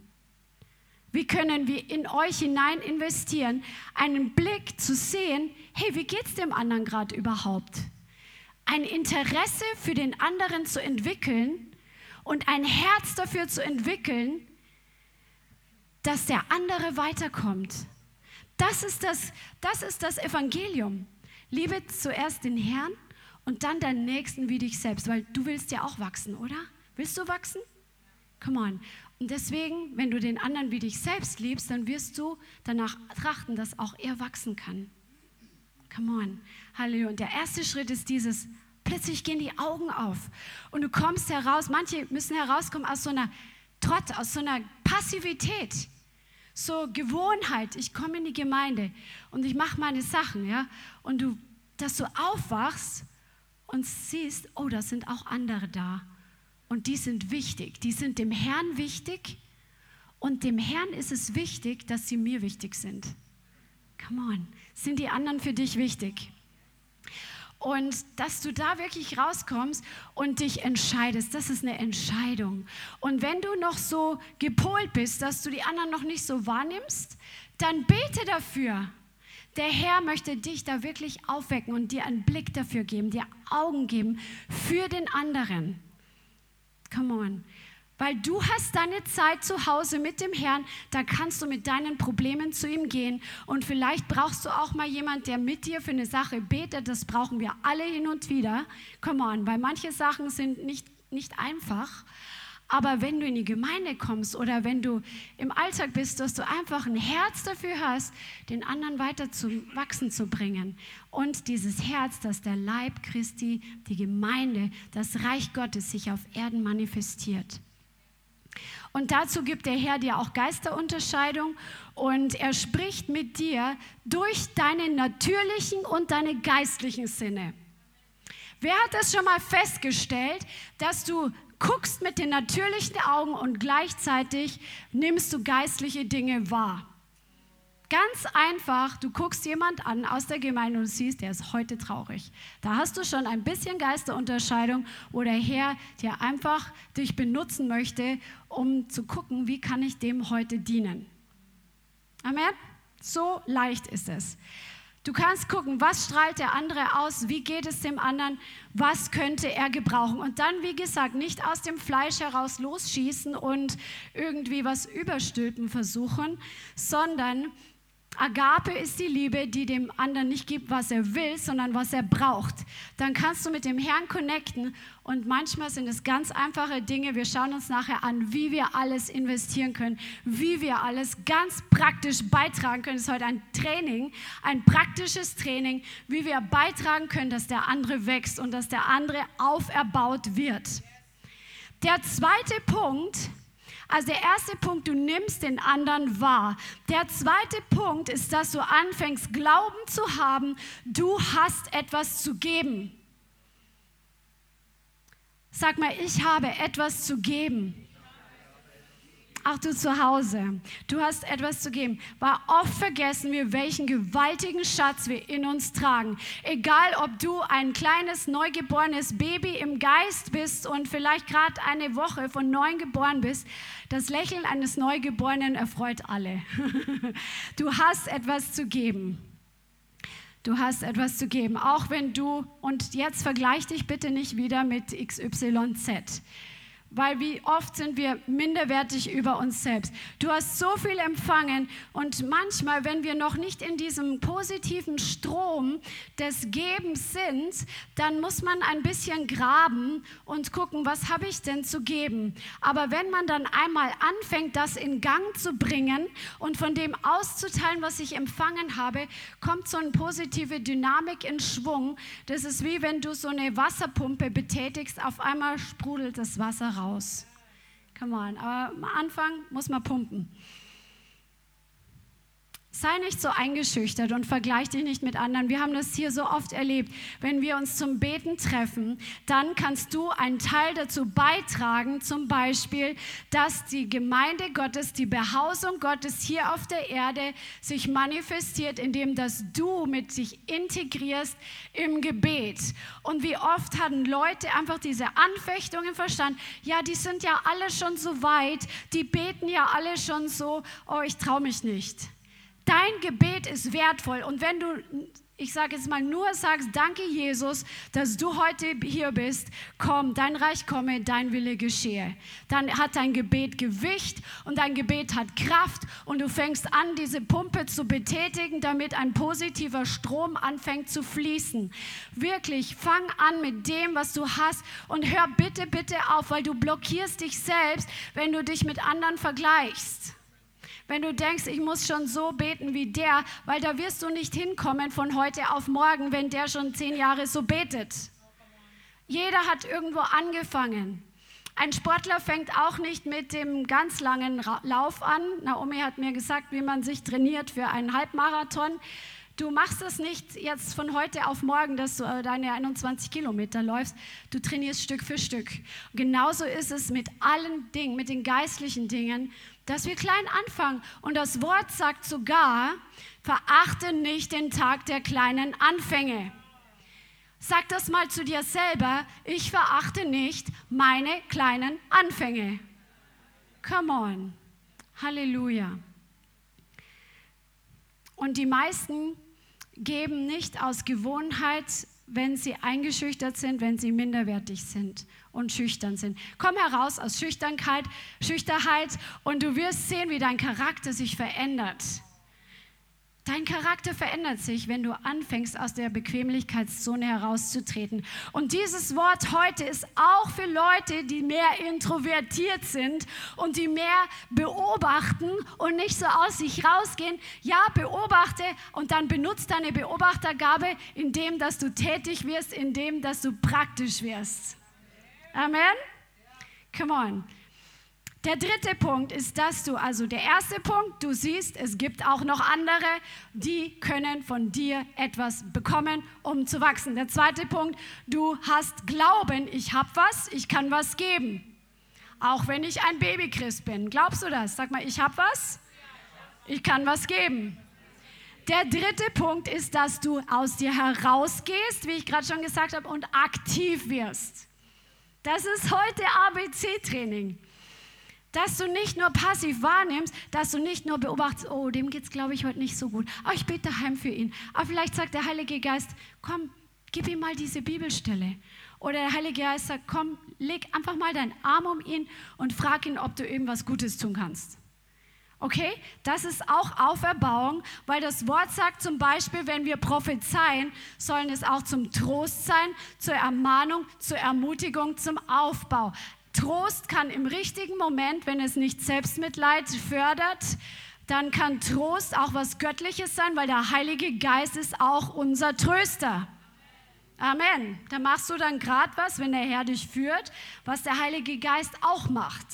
Wie können wir in euch hinein investieren, einen Blick zu sehen, hey, wie geht es dem anderen gerade überhaupt? Ein Interesse für den anderen zu entwickeln und ein Herz dafür zu entwickeln, dass der andere weiterkommt. Das ist das, das ist das Evangelium. Liebe zuerst den Herrn Und dann deinen Nächsten wie dich selbst, weil du willst ja auch wachsen, oder? Willst du wachsen? Come on. Und deswegen, wenn du den anderen wie dich selbst liebst, dann wirst du danach trachten, dass auch er wachsen kann. Come on. Halleluja. Und der erste Schritt ist dieses, plötzlich gehen die Augen auf und du kommst heraus. Manche müssen herauskommen aus so einer Trott, aus so einer Passivität, so Gewohnheit. Ich komme in die Gemeinde und ich mache meine Sachen, ja. Und du, dass du aufwachst und siehst, oh, da sind auch andere da und die sind wichtig. Die sind dem Herrn wichtig und dem Herrn ist es wichtig, dass sie mir wichtig sind. Come on, sind die anderen für dich wichtig? Und dass du da wirklich rauskommst und dich entscheidest, das ist eine Entscheidung. Und wenn du noch so gepolt bist, dass du die anderen noch nicht so wahrnimmst, dann bete dafür. Der Herr möchte dich da wirklich aufwecken und dir einen Blick dafür geben, dir Augen geben für den anderen. Come on. Weil du hast deine Zeit zu Hause mit dem Herrn, da kannst du mit deinen Problemen zu ihm gehen. Und vielleicht brauchst du auch mal jemand, der mit dir für eine Sache betet. Das brauchen wir alle hin und wieder. Come on, weil manche Sachen sind nicht, nicht einfach. Aber wenn du in die Gemeinde kommst oder wenn du im Alltag bist, dass du einfach ein Herz dafür hast, den anderen weiter zu wachsen zu bringen. Und dieses Herz, dass der Leib Christi, die Gemeinde, das Reich Gottes sich auf Erden manifestiert. Und dazu gibt der Herr dir auch Geisterunterscheidung und er spricht mit dir durch deine natürlichen und deine geistlichen Sinne. Wer hat das schon mal festgestellt, dass du guckst mit den natürlichen Augen und gleichzeitig nimmst du geistliche Dinge wahr? Ganz einfach, du guckst jemand an aus der Gemeinde und siehst, der ist heute traurig. Da hast du schon ein bisschen Geisterunterscheidung, wo der Herr dir einfach dich benutzen möchte, um zu gucken, wie kann ich dem heute dienen. Amen. So leicht ist es. Du kannst gucken, was strahlt der andere aus, wie geht es dem anderen, was könnte er gebrauchen. Und dann, wie gesagt, nicht aus dem Fleisch heraus losschießen und irgendwie was überstülpen versuchen, sondern Agape ist die Liebe, die dem anderen nicht gibt, was er will, sondern was er braucht. Dann kannst du mit dem Herrn connecten und manchmal sind es ganz einfache Dinge. Wir schauen uns nachher an, wie wir alles investieren können, wie wir alles ganz praktisch beitragen können. Es ist heute ein Training, ein praktisches Training, wie wir beitragen können, dass der andere wächst und dass der andere auferbaut wird. Der zweite Punkt ist, also der erste Punkt, du nimmst den anderen wahr. Der zweite Punkt ist, dass du anfängst, Glauben zu haben, du hast etwas zu geben. Sag mal, ich habe etwas zu geben. Auch du zu Hause, du hast etwas zu geben. Weil oft vergessen wir, welchen gewaltigen Schatz wir in uns tragen. Egal, ob du ein kleines neugeborenes Baby im Geist bist und vielleicht gerade eine Woche von neun geboren bist, das Lächeln eines Neugeborenen erfreut alle. (laughs) Du hast etwas zu geben. Du hast etwas zu geben, auch wenn du, und jetzt vergleich dich bitte nicht wieder mit XYZ weil wie oft sind wir minderwertig über uns selbst. Du hast so viel empfangen und manchmal, wenn wir noch nicht in diesem positiven Strom des Gebens sind, dann muss man ein bisschen graben und gucken, was habe ich denn zu geben. Aber wenn man dann einmal anfängt, das in Gang zu bringen und von dem auszuteilen, was ich empfangen habe, kommt so eine positive Dynamik in Schwung. Das ist wie wenn du so eine Wasserpumpe betätigst, auf einmal sprudelt das Wasser raus raus. Come on. Aber am Anfang muss man pumpen. Sei nicht so eingeschüchtert und vergleich dich nicht mit anderen. Wir haben das hier so oft erlebt. Wenn wir uns zum Beten treffen, dann kannst du einen Teil dazu beitragen, zum Beispiel, dass die Gemeinde Gottes, die Behausung Gottes hier auf der Erde sich manifestiert, indem dass du mit sich integrierst im Gebet. Und wie oft hatten Leute einfach diese Anfechtungen verstanden? Ja, die sind ja alle schon so weit, die beten ja alle schon so, oh, ich traue mich nicht. Dein Gebet ist wertvoll und wenn du ich sage jetzt mal nur sagst, danke Jesus, dass du heute hier bist, komm, dein Reich komme, dein Wille geschehe. Dann hat dein Gebet Gewicht und dein Gebet hat Kraft und du fängst an, diese Pumpe zu betätigen, damit ein positiver Strom anfängt zu fließen. Wirklich, fang an mit dem, was du hast und hör bitte, bitte auf, weil du blockierst dich selbst, wenn du dich mit anderen vergleichst. Wenn du denkst, ich muss schon so beten wie der, weil da wirst du nicht hinkommen von heute auf morgen, wenn der schon zehn Jahre so betet. Jeder hat irgendwo angefangen. Ein Sportler fängt auch nicht mit dem ganz langen Lauf an. Naomi hat mir gesagt, wie man sich trainiert für einen Halbmarathon. Du machst es nicht jetzt von heute auf morgen, dass du äh, deine 21 Kilometer läufst. Du trainierst Stück für Stück. genauso ist es mit allen Dingen, mit den geistlichen Dingen dass wir klein anfangen. Und das Wort sagt sogar, verachte nicht den Tag der kleinen Anfänge. Sag das mal zu dir selber, ich verachte nicht meine kleinen Anfänge. Come on. Halleluja. Und die meisten geben nicht aus Gewohnheit, wenn sie eingeschüchtert sind, wenn sie minderwertig sind und schüchtern sind. Komm heraus aus Schüchternheit, Schüchternheit und du wirst sehen, wie dein Charakter sich verändert. Dein Charakter verändert sich, wenn du anfängst, aus der Bequemlichkeitszone herauszutreten. Und dieses Wort heute ist auch für Leute, die mehr introvertiert sind und die mehr beobachten und nicht so aus sich rausgehen. Ja, beobachte und dann benutzt deine Beobachtergabe, indem dass du tätig wirst, indem dass du praktisch wirst. Amen? Come on. Der dritte Punkt ist, dass du, also der erste Punkt, du siehst, es gibt auch noch andere, die können von dir etwas bekommen, um zu wachsen. Der zweite Punkt, du hast Glauben, ich habe was, ich kann was geben. Auch wenn ich ein Babychrist bin. Glaubst du das? Sag mal, ich habe was, ich kann was geben. Der dritte Punkt ist, dass du aus dir herausgehst, wie ich gerade schon gesagt habe, und aktiv wirst. Das ist heute ABC-Training. Dass du nicht nur passiv wahrnimmst, dass du nicht nur beobachtest, oh, dem geht es, glaube ich, heute nicht so gut. Aber ich bete daheim für ihn. Aber vielleicht sagt der Heilige Geist, komm, gib ihm mal diese Bibelstelle. Oder der Heilige Geist sagt, komm, leg einfach mal deinen Arm um ihn und frag ihn, ob du irgendwas Gutes tun kannst. Okay, das ist auch Auferbauung, weil das Wort sagt zum Beispiel, wenn wir prophezeien, sollen es auch zum Trost sein, zur Ermahnung, zur Ermutigung, zum Aufbau. Trost kann im richtigen Moment, wenn es nicht Selbstmitleid fördert, dann kann Trost auch was Göttliches sein, weil der Heilige Geist ist auch unser Tröster. Amen. Da machst du dann gerade was, wenn der Herr dich führt, was der Heilige Geist auch macht.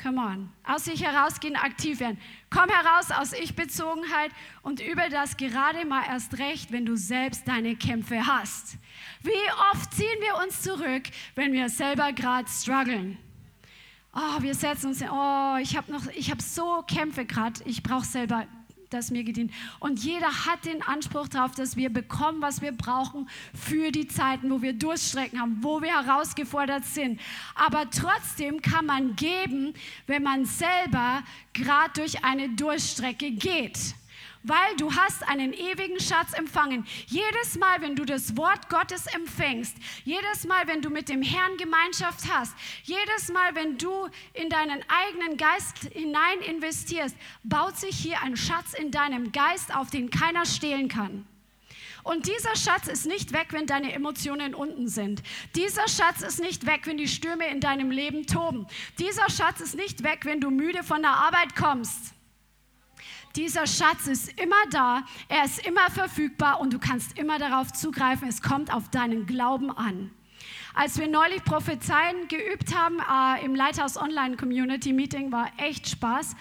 Come on. Aus sich herausgehen, aktiv werden. Komm heraus aus Ich-Bezogenheit und über das gerade mal erst recht, wenn du selbst deine Kämpfe hast. Wie oft ziehen wir uns zurück, wenn wir selber gerade strugglen? Oh, wir setzen uns, oh, ich habe noch, ich habe so Kämpfe gerade, ich brauche selber das mir gedient. Und jeder hat den Anspruch darauf, dass wir bekommen, was wir brauchen für die Zeiten, wo wir Durststrecken haben, wo wir herausgefordert sind. Aber trotzdem kann man geben, wenn man selber gerade durch eine Durststrecke geht weil du hast einen ewigen Schatz empfangen. Jedes Mal, wenn du das Wort Gottes empfängst, jedes Mal, wenn du mit dem Herrn Gemeinschaft hast, jedes Mal, wenn du in deinen eigenen Geist hinein investierst, baut sich hier ein Schatz in deinem Geist auf, den keiner stehlen kann. Und dieser Schatz ist nicht weg, wenn deine Emotionen unten sind. Dieser Schatz ist nicht weg, wenn die Stürme in deinem Leben toben. Dieser Schatz ist nicht weg, wenn du müde von der Arbeit kommst. Dieser Schatz ist immer da, er ist immer verfügbar und du kannst immer darauf zugreifen. Es kommt auf deinen Glauben an. Als wir neulich Prophezeien geübt haben äh, im Lighthouse Online Community Meeting, war echt Spaß,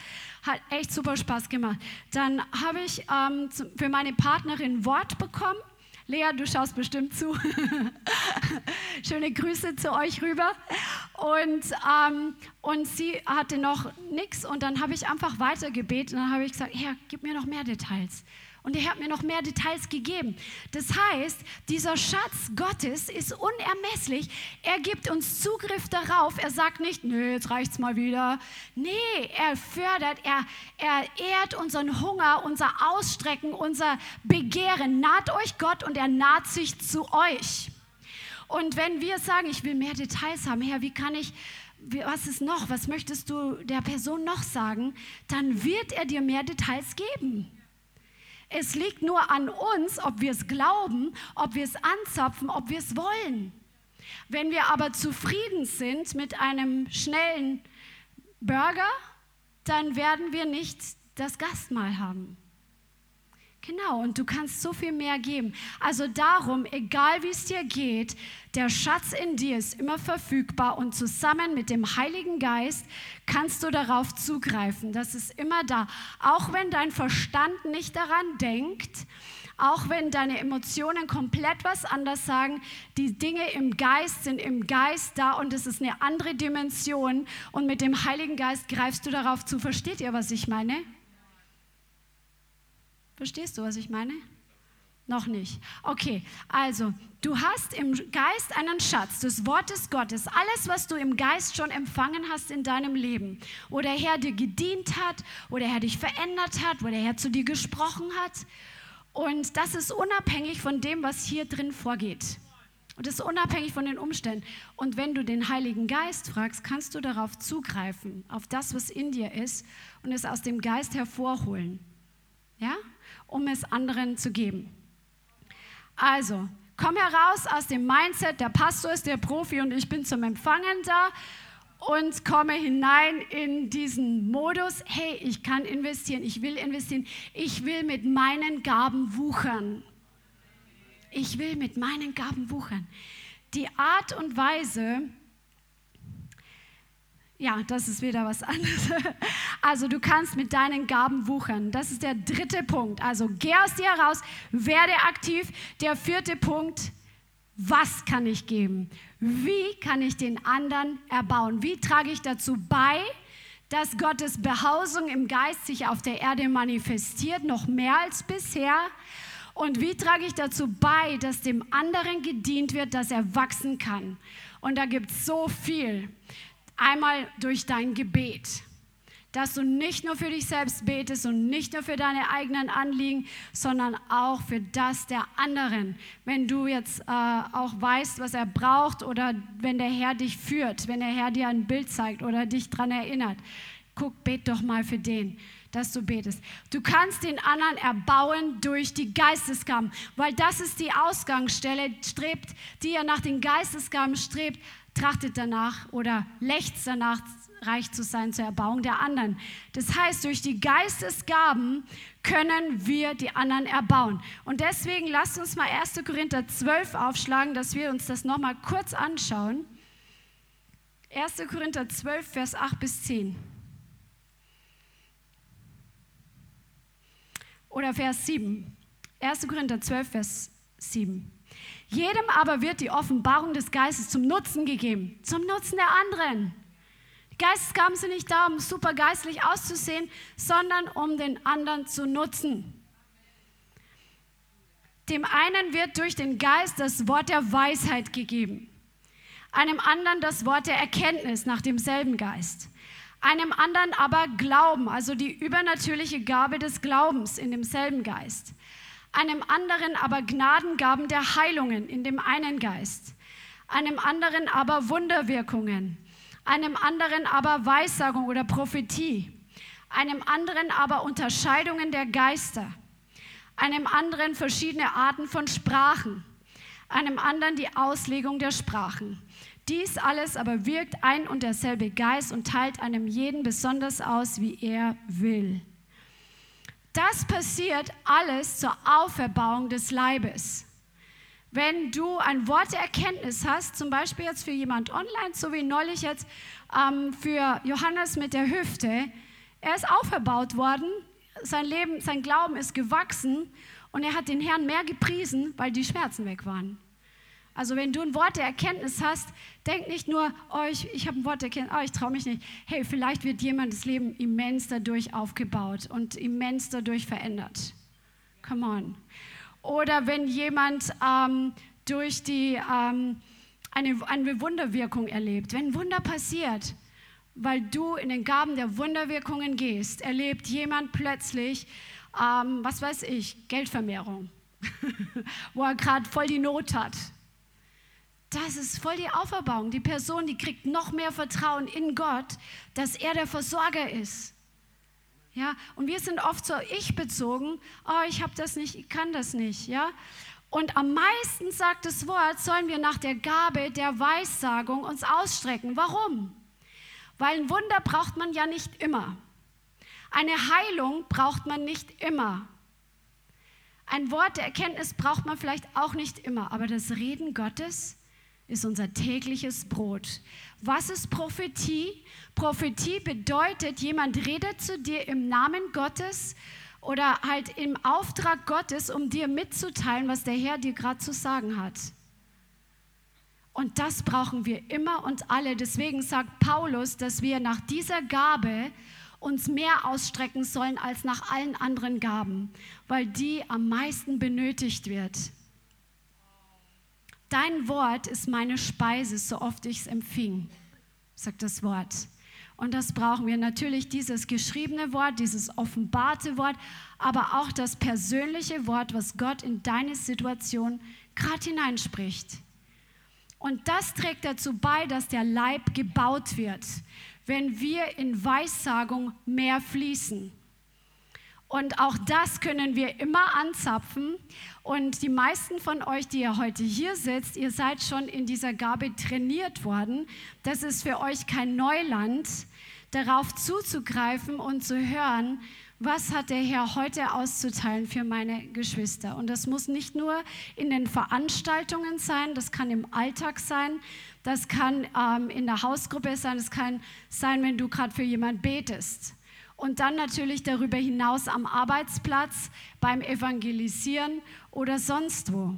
hat echt super Spaß gemacht. Dann habe ich ähm, für meine Partnerin Wort bekommen Lea, du schaust bestimmt zu. (laughs) Schöne Grüße zu euch rüber. Und, ähm, und sie hatte noch nichts und dann habe ich einfach weiter gebeten und dann habe ich gesagt, Herr, gib mir noch mehr Details. Und er hat mir noch mehr Details gegeben. Das heißt, dieser Schatz Gottes ist unermesslich. Er gibt uns Zugriff darauf. Er sagt nicht, nö, jetzt reicht's mal wieder. Nee, er fördert, er, er ehrt unseren Hunger, unser Ausstrecken, unser Begehren. Naht euch Gott und er naht sich zu euch. Und wenn wir sagen, ich will mehr Details haben, Herr, wie kann ich was ist noch, was möchtest du der Person noch sagen, dann wird er dir mehr Details geben. Es liegt nur an uns, ob wir es glauben, ob wir es anzapfen, ob wir es wollen. Wenn wir aber zufrieden sind mit einem schnellen Burger, dann werden wir nicht das Gastmahl haben. Genau, und du kannst so viel mehr geben. Also darum, egal wie es dir geht, der Schatz in dir ist immer verfügbar und zusammen mit dem Heiligen Geist kannst du darauf zugreifen. Das ist immer da. Auch wenn dein Verstand nicht daran denkt, auch wenn deine Emotionen komplett was anders sagen, die Dinge im Geist sind im Geist da und es ist eine andere Dimension und mit dem Heiligen Geist greifst du darauf zu. Versteht ihr, was ich meine? Verstehst du, was ich meine? Noch nicht. Okay, also du hast im Geist einen Schatz, das Wort des Gottes, alles, was du im Geist schon empfangen hast in deinem Leben, wo der Herr dir gedient hat, wo der Herr dich verändert hat, wo der Herr zu dir gesprochen hat. Und das ist unabhängig von dem, was hier drin vorgeht. Und das ist unabhängig von den Umständen. Und wenn du den Heiligen Geist fragst, kannst du darauf zugreifen, auf das, was in dir ist, und es aus dem Geist hervorholen. Ja? um es anderen zu geben. Also, komm heraus aus dem Mindset, der Pastor ist der Profi und ich bin zum Empfangen da und komme hinein in diesen Modus, hey, ich kann investieren, ich will investieren, ich will mit meinen Gaben wuchern. Ich will mit meinen Gaben wuchern. Die Art und Weise, ja, das ist wieder was anderes. (laughs) Also du kannst mit deinen Gaben wuchern. Das ist der dritte Punkt. Also geh aus dir heraus, werde aktiv. Der vierte Punkt, was kann ich geben? Wie kann ich den anderen erbauen? Wie trage ich dazu bei, dass Gottes Behausung im Geist sich auf der Erde manifestiert, noch mehr als bisher? Und wie trage ich dazu bei, dass dem anderen gedient wird, dass er wachsen kann? Und da gibt es so viel. Einmal durch dein Gebet, dass du nicht nur für dich selbst betest und nicht nur für deine eigenen Anliegen, sondern auch für das der anderen. Wenn du jetzt äh, auch weißt, was er braucht oder wenn der Herr dich führt, wenn der Herr dir ein Bild zeigt oder dich daran erinnert, guck, bet doch mal für den dass du betest. Du kannst den anderen erbauen durch die Geistesgaben, weil das ist die Ausgangsstelle, strebt, die er nach den Geistesgaben strebt, trachtet danach oder lechzt danach, reich zu sein zur Erbauung der anderen. Das heißt, durch die Geistesgaben können wir die anderen erbauen. Und deswegen lasst uns mal 1. Korinther 12 aufschlagen, dass wir uns das nochmal kurz anschauen. 1. Korinther 12, Vers 8 bis 10. Oder Vers 7. 1. Korinther 12, Vers 7. Jedem aber wird die Offenbarung des Geistes zum Nutzen gegeben, zum Nutzen der anderen. Die Geistesgaben sind nicht da, um super geistlich auszusehen, sondern um den anderen zu nutzen. Dem einen wird durch den Geist das Wort der Weisheit gegeben, einem anderen das Wort der Erkenntnis nach demselben Geist, einem anderen aber Glauben, also die übernatürliche Gabe des Glaubens in demselben Geist einem anderen aber Gnadengaben der Heilungen in dem einen Geist, einem anderen aber Wunderwirkungen, einem anderen aber Weissagung oder Prophetie, einem anderen aber Unterscheidungen der Geister, einem anderen verschiedene Arten von Sprachen, einem anderen die Auslegung der Sprachen. Dies alles aber wirkt ein und derselbe Geist und teilt einem jeden besonders aus, wie er will. Das passiert alles zur Auferbauung des Leibes. Wenn du ein Wort der Erkenntnis hast, zum Beispiel jetzt für jemand online, so wie neulich jetzt ähm, für Johannes mit der Hüfte, er ist auferbaut worden, sein Leben, sein Glauben ist gewachsen und er hat den Herrn mehr gepriesen, weil die Schmerzen weg waren. Also wenn du ein Wort der Erkenntnis hast, denk nicht nur, oh, ich, ich habe ein Wort der Erkenntnis, oh, ich traue mich nicht. Hey, vielleicht wird jemand das Leben immens dadurch aufgebaut und immens dadurch verändert. Come on. Oder wenn jemand ähm, durch die, ähm, eine, eine Wunderwirkung erlebt, wenn ein Wunder passiert, weil du in den Gaben der Wunderwirkungen gehst, erlebt jemand plötzlich, ähm, was weiß ich, Geldvermehrung, (laughs) wo er gerade voll die Not hat. Das ist voll die Auferbauung. Die Person, die kriegt noch mehr Vertrauen in Gott, dass er der Versorger ist. Ja, und wir sind oft so ich bezogen. Oh, ich habe das nicht, ich kann das nicht. Ja, und am meisten sagt das Wort, sollen wir nach der Gabe der Weissagung uns ausstrecken. Warum? Weil ein Wunder braucht man ja nicht immer. Eine Heilung braucht man nicht immer. Ein Wort der Erkenntnis braucht man vielleicht auch nicht immer, aber das Reden Gottes ist unser tägliches Brot. Was ist Prophetie? Prophetie bedeutet, jemand redet zu dir im Namen Gottes oder halt im Auftrag Gottes, um dir mitzuteilen, was der Herr dir gerade zu sagen hat. Und das brauchen wir immer und alle. Deswegen sagt Paulus, dass wir nach dieser Gabe uns mehr ausstrecken sollen als nach allen anderen Gaben, weil die am meisten benötigt wird. Dein Wort ist meine Speise, so oft ich es empfing, sagt das Wort. Und das brauchen wir natürlich, dieses geschriebene Wort, dieses offenbarte Wort, aber auch das persönliche Wort, was Gott in deine Situation gerade hineinspricht. Und das trägt dazu bei, dass der Leib gebaut wird, wenn wir in Weissagung mehr fließen. Und auch das können wir immer anzapfen. Und die meisten von euch, die ihr heute hier sitzt, ihr seid schon in dieser Gabe trainiert worden. Das ist für euch kein Neuland, darauf zuzugreifen und zu hören, was hat der Herr heute auszuteilen für meine Geschwister. Und das muss nicht nur in den Veranstaltungen sein, das kann im Alltag sein, das kann ähm, in der Hausgruppe sein, das kann sein, wenn du gerade für jemand betest. Und dann natürlich darüber hinaus am Arbeitsplatz, beim Evangelisieren oder sonst wo.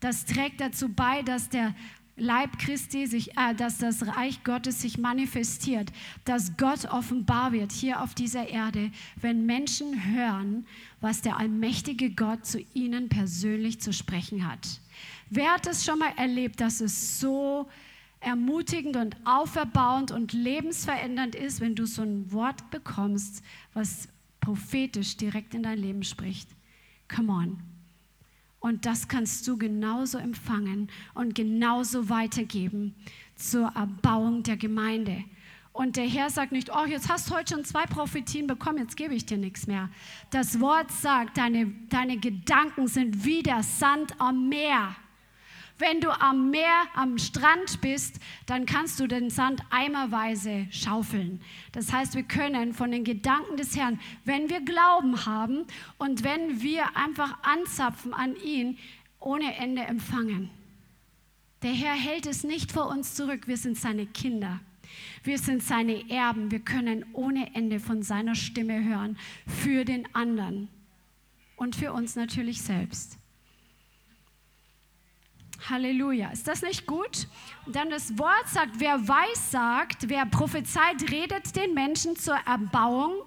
Das trägt dazu bei, dass der Leib Christi sich, äh, dass das Reich Gottes sich manifestiert, dass Gott offenbar wird hier auf dieser Erde, wenn Menschen hören, was der allmächtige Gott zu ihnen persönlich zu sprechen hat. Wer hat es schon mal erlebt, dass es so ermutigend und auferbauend und lebensverändernd ist, wenn du so ein Wort bekommst, was prophetisch direkt in dein Leben spricht. Come on. Und das kannst du genauso empfangen und genauso weitergeben zur Erbauung der Gemeinde. Und der Herr sagt nicht, oh, jetzt hast du heute schon zwei Prophetien bekommen, jetzt gebe ich dir nichts mehr. Das Wort sagt, deine, deine Gedanken sind wie der Sand am Meer. Wenn du am Meer, am Strand bist, dann kannst du den Sand eimerweise schaufeln. Das heißt, wir können von den Gedanken des Herrn, wenn wir Glauben haben und wenn wir einfach anzapfen an ihn, ohne Ende empfangen. Der Herr hält es nicht vor uns zurück. Wir sind seine Kinder. Wir sind seine Erben. Wir können ohne Ende von seiner Stimme hören für den anderen und für uns natürlich selbst. Halleluja. Ist das nicht gut? Und dann das Wort sagt, wer weiß sagt, wer prophezeit, redet den Menschen zur Erbauung,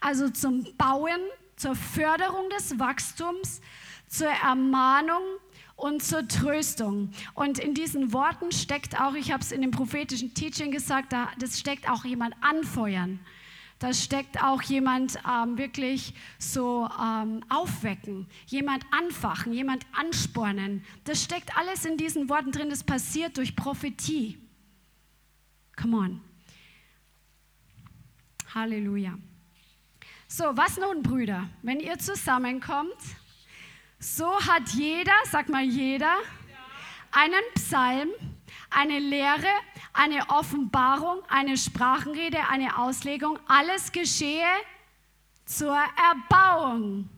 also zum Bauen, zur Förderung des Wachstums, zur Ermahnung und zur Tröstung. Und in diesen Worten steckt auch, ich habe es in dem prophetischen Teaching gesagt, da, das steckt auch jemand anfeuern. Da steckt auch jemand ähm, wirklich so ähm, aufwecken, jemand anfachen, jemand anspornen. Das steckt alles in diesen Worten drin. Das passiert durch Prophetie. Come on. Halleluja. So, was nun, Brüder? Wenn ihr zusammenkommt, so hat jeder, sag mal jeder, einen Psalm, eine Lehre, eine Offenbarung, eine Sprachenrede, eine Auslegung. Alles geschehe zur Erbauung.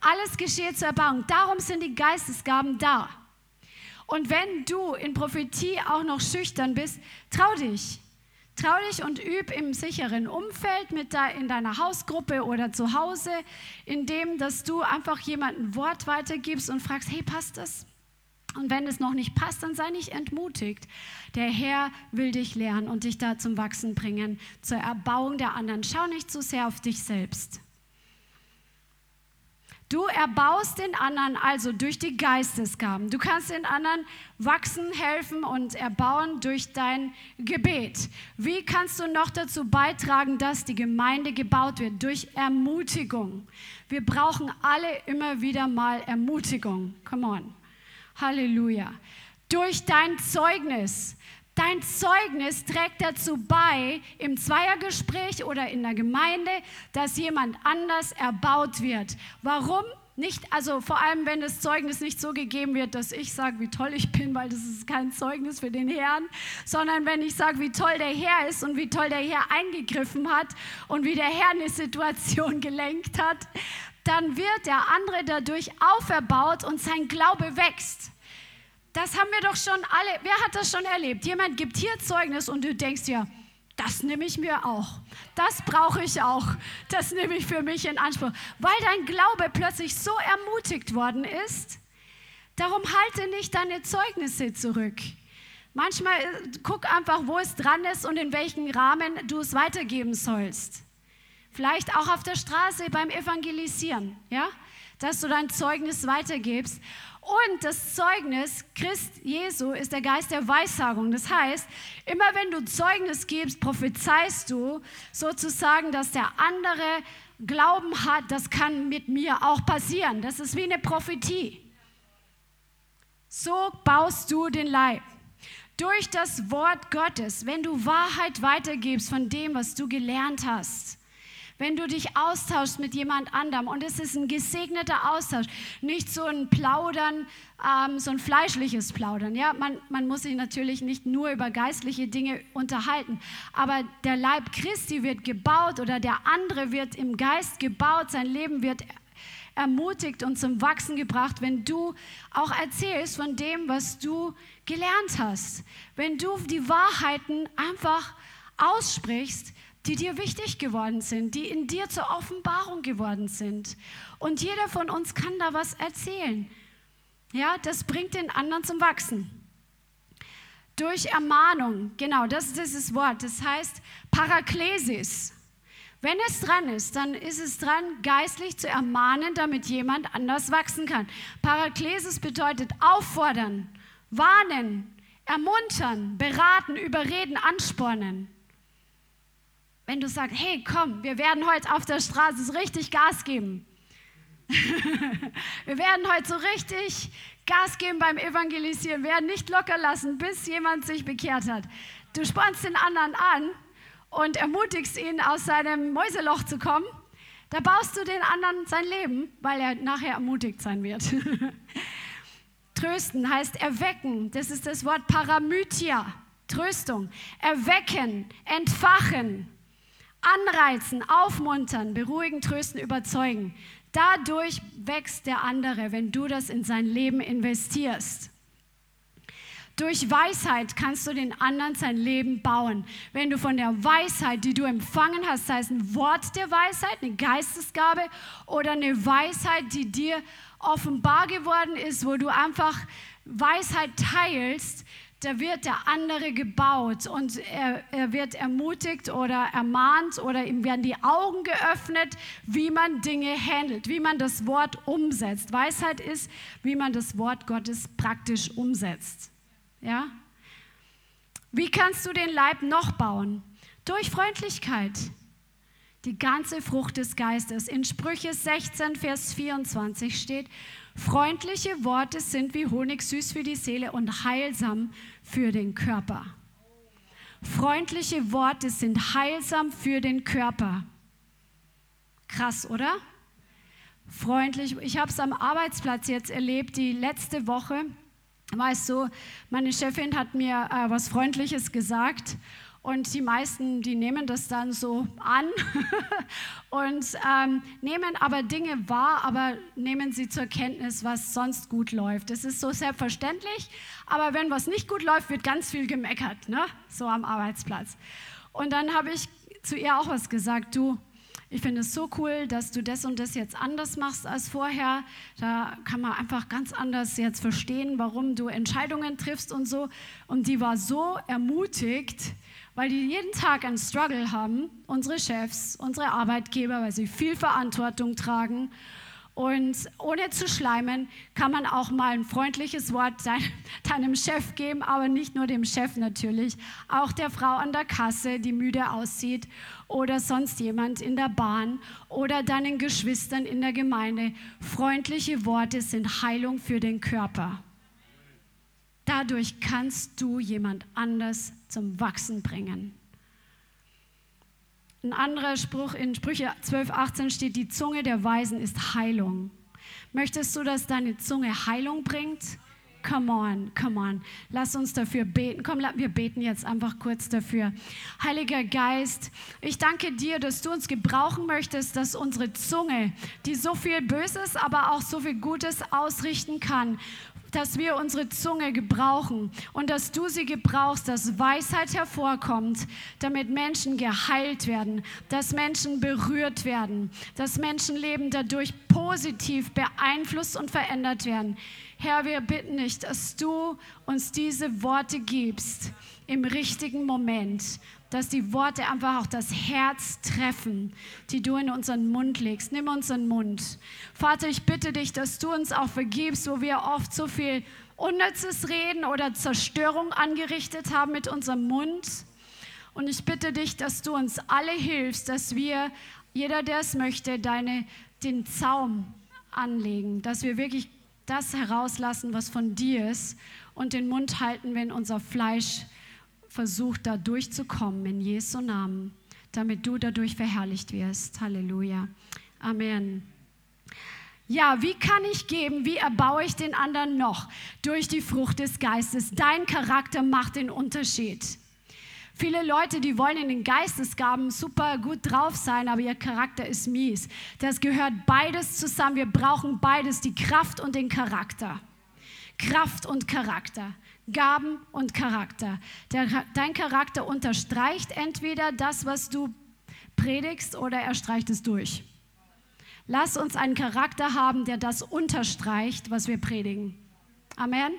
Alles geschehe zur Erbauung. Darum sind die Geistesgaben da. Und wenn du in Prophetie auch noch schüchtern bist, trau dich. Trau dich und üb im sicheren Umfeld mit da in deiner Hausgruppe oder zu Hause, indem dass du einfach jemandem Wort weitergibst und fragst, hey, passt das? Und wenn es noch nicht passt, dann sei nicht entmutigt. Der Herr will dich lernen und dich da zum Wachsen bringen, zur Erbauung der anderen. Schau nicht zu sehr auf dich selbst. Du erbaust den anderen also durch die Geistesgaben. Du kannst den anderen wachsen, helfen und erbauen durch dein Gebet. Wie kannst du noch dazu beitragen, dass die Gemeinde gebaut wird? Durch Ermutigung. Wir brauchen alle immer wieder mal Ermutigung. Come on. Halleluja. Durch dein Zeugnis. Dein Zeugnis trägt dazu bei, im Zweiergespräch oder in der Gemeinde, dass jemand anders erbaut wird. Warum? Nicht, also vor allem, wenn das Zeugnis nicht so gegeben wird, dass ich sage, wie toll ich bin, weil das ist kein Zeugnis für den Herrn, sondern wenn ich sage, wie toll der Herr ist und wie toll der Herr eingegriffen hat und wie der Herr eine Situation (laughs) gelenkt hat, dann wird der andere dadurch auferbaut und sein Glaube wächst. Das haben wir doch schon alle, wer hat das schon erlebt? Jemand gibt hier Zeugnis und du denkst dir, das nehme ich mir auch. Das brauche ich auch. Das nehme ich für mich in Anspruch. Weil dein Glaube plötzlich so ermutigt worden ist. Darum halte nicht deine Zeugnisse zurück. Manchmal äh, guck einfach, wo es dran ist und in welchem Rahmen du es weitergeben sollst. Vielleicht auch auf der Straße beim Evangelisieren, ja? Dass du dein Zeugnis weitergibst. Und das Zeugnis Christ Jesu ist der Geist der Weissagung. Das heißt, immer wenn du Zeugnis gibst, prophezeist du sozusagen, dass der andere Glauben hat, das kann mit mir auch passieren. Das ist wie eine Prophetie. So baust du den Leib. Durch das Wort Gottes, wenn du Wahrheit weitergibst von dem, was du gelernt hast wenn du dich austauschst mit jemand anderem und es ist ein gesegneter Austausch, nicht so ein Plaudern, ähm, so ein fleischliches Plaudern. Ja, man, man muss sich natürlich nicht nur über geistliche Dinge unterhalten, aber der Leib Christi wird gebaut oder der andere wird im Geist gebaut, sein Leben wird ermutigt und zum Wachsen gebracht, wenn du auch erzählst von dem, was du gelernt hast. Wenn du die Wahrheiten einfach aussprichst, die dir wichtig geworden sind, die in dir zur Offenbarung geworden sind. Und jeder von uns kann da was erzählen. Ja, das bringt den anderen zum Wachsen. Durch Ermahnung, genau, das ist dieses Wort. Das heißt Paraklesis. Wenn es dran ist, dann ist es dran, geistlich zu ermahnen, damit jemand anders wachsen kann. Paraklesis bedeutet auffordern, warnen, ermuntern, beraten, überreden, anspornen. Wenn du sagst, hey, komm, wir werden heute auf der Straße so richtig Gas geben. (laughs) wir werden heute so richtig Gas geben beim Evangelisieren, wir werden nicht locker lassen, bis jemand sich bekehrt hat. Du spornst den anderen an und ermutigst ihn, aus seinem Mäuseloch zu kommen. Da baust du den anderen sein Leben, weil er nachher ermutigt sein wird. (laughs) Trösten heißt erwecken. Das ist das Wort Paramythia, Tröstung. Erwecken, entfachen anreizen, aufmuntern, beruhigen, trösten, überzeugen. Dadurch wächst der andere, wenn du das in sein Leben investierst. Durch Weisheit kannst du den anderen sein Leben bauen. Wenn du von der Weisheit, die du empfangen hast, sei es ein Wort der Weisheit, eine Geistesgabe oder eine Weisheit, die dir offenbar geworden ist, wo du einfach Weisheit teilst, da wird der andere gebaut und er, er, wird ermutigt oder ermahnt oder ihm werden die Augen geöffnet, wie man Dinge handelt, wie man das Wort umsetzt. Weisheit ist, wie man das Wort Gottes praktisch umsetzt. Ja? Wie kannst du den Leib noch bauen? Durch Freundlichkeit. Die ganze Frucht des Geistes. In Sprüche 16, Vers 24 steht, Freundliche Worte sind wie Honig süß für die Seele und heilsam für den Körper. Freundliche Worte sind heilsam für den Körper. Krass, oder? Freundlich. Ich habe es am Arbeitsplatz jetzt erlebt, die letzte Woche. War es so, meine Chefin hat mir äh, was Freundliches gesagt und die meisten, die nehmen das dann so an (laughs) und ähm, nehmen aber Dinge wahr, aber nehmen sie zur Kenntnis, was sonst gut läuft. Das ist so selbstverständlich, aber wenn was nicht gut läuft, wird ganz viel gemeckert, ne? so am Arbeitsplatz. Und dann habe ich zu ihr auch was gesagt, du, ich finde es so cool, dass du das und das jetzt anders machst als vorher. Da kann man einfach ganz anders jetzt verstehen, warum du Entscheidungen triffst und so. Und die war so ermutigt, weil die jeden Tag einen Struggle haben, unsere Chefs, unsere Arbeitgeber, weil sie viel Verantwortung tragen. Und ohne zu schleimen, kann man auch mal ein freundliches Wort (laughs) deinem Chef geben, aber nicht nur dem Chef natürlich, auch der Frau an der Kasse, die müde aussieht, oder sonst jemand in der Bahn oder deinen Geschwistern in der Gemeinde. Freundliche Worte sind Heilung für den Körper. Dadurch kannst du jemand anders zum Wachsen bringen. Ein anderer Spruch in Sprüche 12, 18 steht, die Zunge der Weisen ist Heilung. Möchtest du, dass deine Zunge Heilung bringt? Come on, come on. Lass uns dafür beten. Komm, wir beten jetzt einfach kurz dafür. Heiliger Geist, ich danke dir, dass du uns gebrauchen möchtest, dass unsere Zunge, die so viel Böses, aber auch so viel Gutes ausrichten kann, dass wir unsere Zunge gebrauchen und dass du sie gebrauchst, dass Weisheit hervorkommt, damit Menschen geheilt werden, dass Menschen berührt werden, dass Menschenleben dadurch positiv beeinflusst und verändert werden. Herr, wir bitten dich, dass du uns diese Worte gibst im richtigen Moment, dass die Worte einfach auch das Herz treffen, die du in unseren Mund legst. Nimm unseren Mund. Vater, ich bitte dich, dass du uns auch vergibst, wo wir oft so viel Unnützes reden oder Zerstörung angerichtet haben mit unserem Mund. Und ich bitte dich, dass du uns alle hilfst, dass wir, jeder, der es möchte, deine, den Zaum anlegen, dass wir wirklich das herauslassen, was von dir ist und den Mund halten, wenn unser Fleisch versucht, da durchzukommen, in Jesu Namen, damit du dadurch verherrlicht wirst. Halleluja. Amen. Ja, wie kann ich geben? Wie erbaue ich den anderen noch? Durch die Frucht des Geistes. Dein Charakter macht den Unterschied. Viele Leute, die wollen in den Geistesgaben super gut drauf sein, aber ihr Charakter ist mies. Das gehört beides zusammen. Wir brauchen beides, die Kraft und den Charakter. Kraft und Charakter. Gaben und Charakter. Der, dein Charakter unterstreicht entweder das, was du predigst, oder er streicht es durch. Lass uns einen Charakter haben, der das unterstreicht, was wir predigen. Amen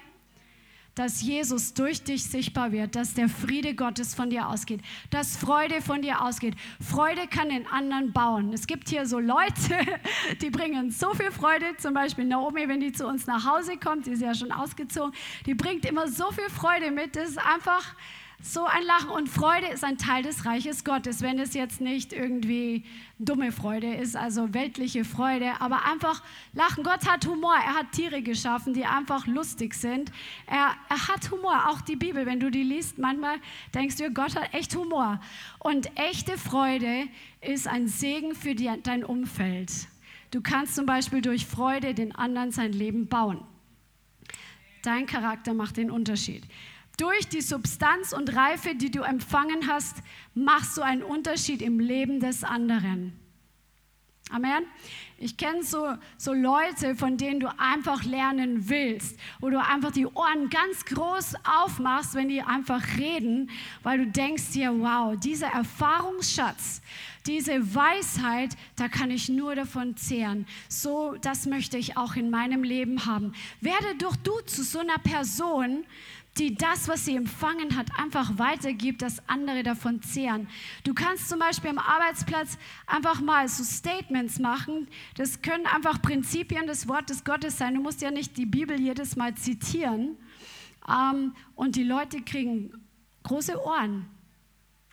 dass Jesus durch dich sichtbar wird, dass der Friede Gottes von dir ausgeht, dass Freude von dir ausgeht. Freude kann den anderen bauen. Es gibt hier so Leute, (laughs) die bringen so viel Freude, zum Beispiel Naomi, wenn die zu uns nach Hause kommt, die ist ja schon ausgezogen, die bringt immer so viel Freude mit. Das ist einfach so ein Lachen und Freude ist ein Teil des Reiches Gottes, wenn es jetzt nicht irgendwie dumme Freude ist, also weltliche Freude, aber einfach Lachen. Gott hat Humor, er hat Tiere geschaffen, die einfach lustig sind. Er, er hat Humor, auch die Bibel, wenn du die liest, manchmal denkst du, Gott hat echt Humor. Und echte Freude ist ein Segen für die, dein Umfeld. Du kannst zum Beispiel durch Freude den anderen sein Leben bauen. Dein Charakter macht den Unterschied. Durch die Substanz und Reife, die du empfangen hast, machst du einen Unterschied im Leben des anderen. Amen. Ich kenne so, so Leute, von denen du einfach lernen willst, wo du einfach die Ohren ganz groß aufmachst, wenn die einfach reden, weil du denkst dir, wow, dieser Erfahrungsschatz, diese Weisheit, da kann ich nur davon zehren. So, das möchte ich auch in meinem Leben haben. Werde doch du zu so einer Person, die das, was sie empfangen hat, einfach weitergibt, dass andere davon zehren. Du kannst zum Beispiel am Arbeitsplatz einfach mal so Statements machen. Das können einfach Prinzipien des Wortes Gottes sein. Du musst ja nicht die Bibel jedes Mal zitieren. Ähm, und die Leute kriegen große Ohren.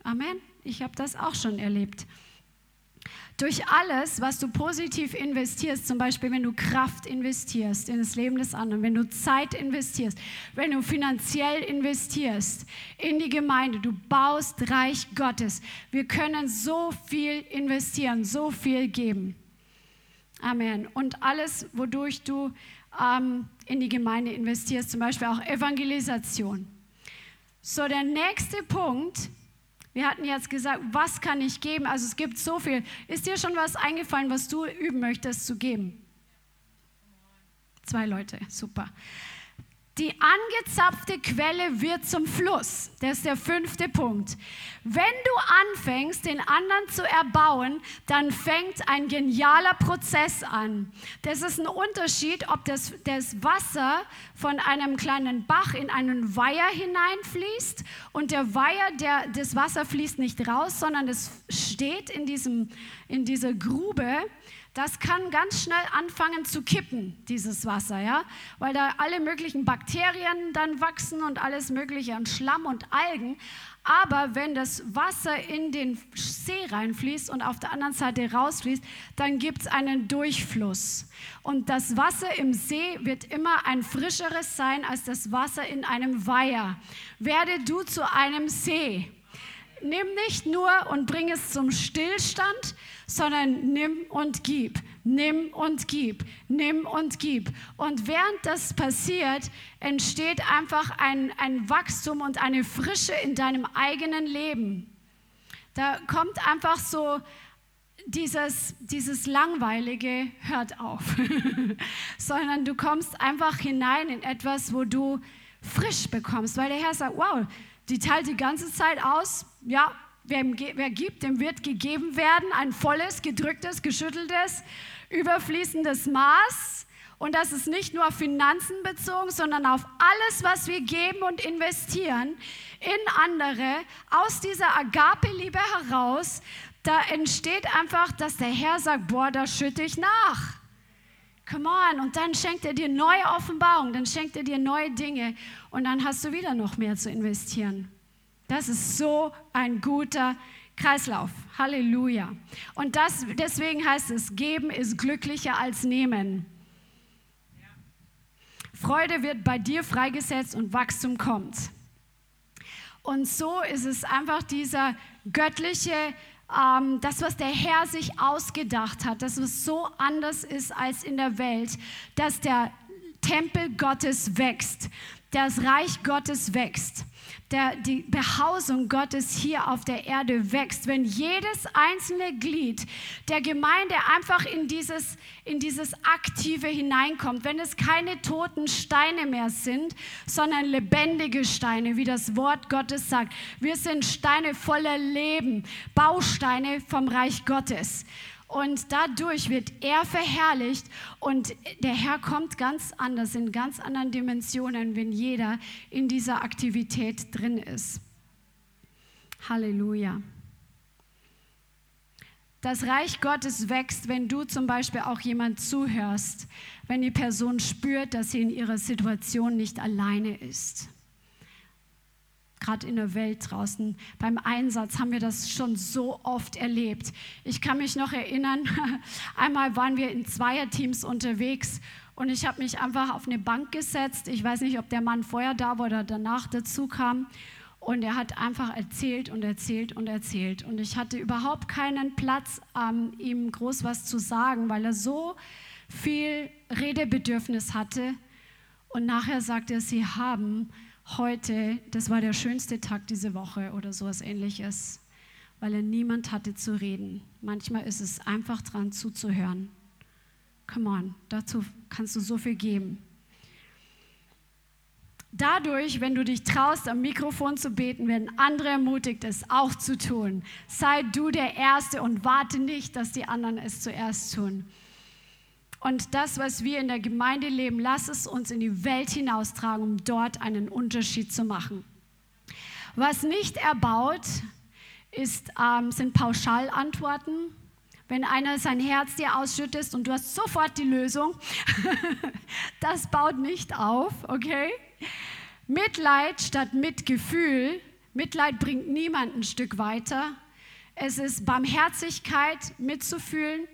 Amen. Ich habe das auch schon erlebt. Durch alles, was du positiv investierst, zum Beispiel wenn du Kraft investierst in das Leben des anderen, wenn du Zeit investierst, wenn du finanziell investierst in die Gemeinde, du baust Reich Gottes. Wir können so viel investieren, so viel geben. Amen. Und alles, wodurch du ähm, in die Gemeinde investierst, zum Beispiel auch Evangelisation. So, der nächste Punkt wir hatten jetzt gesagt, was kann ich geben? Also es gibt so viel. Ist dir schon was eingefallen, was du üben möchtest zu geben? Zwei Leute, super. Die angezapfte Quelle wird zum Fluss. Das ist der fünfte Punkt. Wenn du anfängst, den anderen zu erbauen, dann fängt ein genialer Prozess an. Das ist ein Unterschied, ob das, das Wasser von einem kleinen Bach in einen Weiher hineinfließt und der Weiher, der, das Wasser fließt nicht raus, sondern es steht in, diesem, in dieser Grube das kann ganz schnell anfangen zu kippen, dieses Wasser, ja, weil da alle möglichen Bakterien dann wachsen und alles mögliche an Schlamm und Algen. Aber wenn das Wasser in den See reinfließt und auf der anderen Seite rausfließt, dann gibt es einen Durchfluss. Und das Wasser im See wird immer ein frischeres sein als das Wasser in einem Weiher. Werde du zu einem See. Nimm nicht nur und bring es zum Stillstand, sondern nimm und gib, nimm und gib, nimm und gib. Und während das passiert, entsteht einfach ein, ein Wachstum und eine Frische in deinem eigenen Leben. Da kommt einfach so dieses, dieses langweilige hört auf, (laughs) sondern du kommst einfach hinein in etwas, wo du frisch bekommst, weil der Herr sagt, wow, die teilt die ganze Zeit aus, ja, Wer, wer, gibt, dem wird gegeben werden ein volles, gedrücktes, geschütteltes, überfließendes Maß. Und das ist nicht nur auf Finanzen bezogen, sondern auf alles, was wir geben und investieren in andere, aus dieser Agape-Liebe heraus. Da entsteht einfach, dass der Herr sagt, boah, da schütte ich nach. Come on. Und dann schenkt er dir neue Offenbarungen, dann schenkt er dir neue Dinge und dann hast du wieder noch mehr zu investieren. Das ist so ein guter Kreislauf. Halleluja. Und das, deswegen heißt es, geben ist glücklicher als nehmen. Freude wird bei dir freigesetzt und Wachstum kommt. Und so ist es einfach dieser göttliche, ähm, das, was der Herr sich ausgedacht hat, dass es so anders ist als in der Welt, dass der Tempel Gottes wächst, das Reich Gottes wächst der, die Behausung Gottes hier auf der Erde wächst, wenn jedes einzelne Glied der Gemeinde einfach in dieses, in dieses Aktive hineinkommt, wenn es keine toten Steine mehr sind, sondern lebendige Steine, wie das Wort Gottes sagt. Wir sind Steine voller Leben, Bausteine vom Reich Gottes. Und dadurch wird er verherrlicht und der Herr kommt ganz anders, in ganz anderen Dimensionen, wenn jeder in dieser Aktivität drin ist. Halleluja. Das Reich Gottes wächst, wenn du zum Beispiel auch jemand zuhörst, wenn die Person spürt, dass sie in ihrer Situation nicht alleine ist gerade in der Welt draußen. Beim Einsatz haben wir das schon so oft erlebt. Ich kann mich noch erinnern, (laughs) einmal waren wir in Zweierteams unterwegs und ich habe mich einfach auf eine Bank gesetzt. Ich weiß nicht, ob der Mann vorher da war oder danach dazu kam. Und er hat einfach erzählt und erzählt und erzählt. Und ich hatte überhaupt keinen Platz, ähm, ihm groß was zu sagen, weil er so viel Redebedürfnis hatte. Und nachher sagte er, sie haben heute, das war der schönste Tag diese Woche oder sowas ähnliches, weil er niemand hatte zu reden. Manchmal ist es einfach dran zuzuhören. Come on, dazu kannst du so viel geben. Dadurch, wenn du dich traust, am Mikrofon zu beten, werden andere ermutigt, es auch zu tun. Sei du der Erste und warte nicht, dass die anderen es zuerst tun. Und das, was wir in der Gemeinde leben, lass es uns in die Welt hinaustragen, um dort einen Unterschied zu machen. Was nicht erbaut, ist, ähm, sind Pauschalantworten. Wenn einer sein Herz dir ausschüttet und du hast sofort die Lösung, (laughs) das baut nicht auf, okay? Mitleid statt Mitgefühl. Mitleid bringt niemanden ein Stück weiter. Es ist Barmherzigkeit, mitzufühlen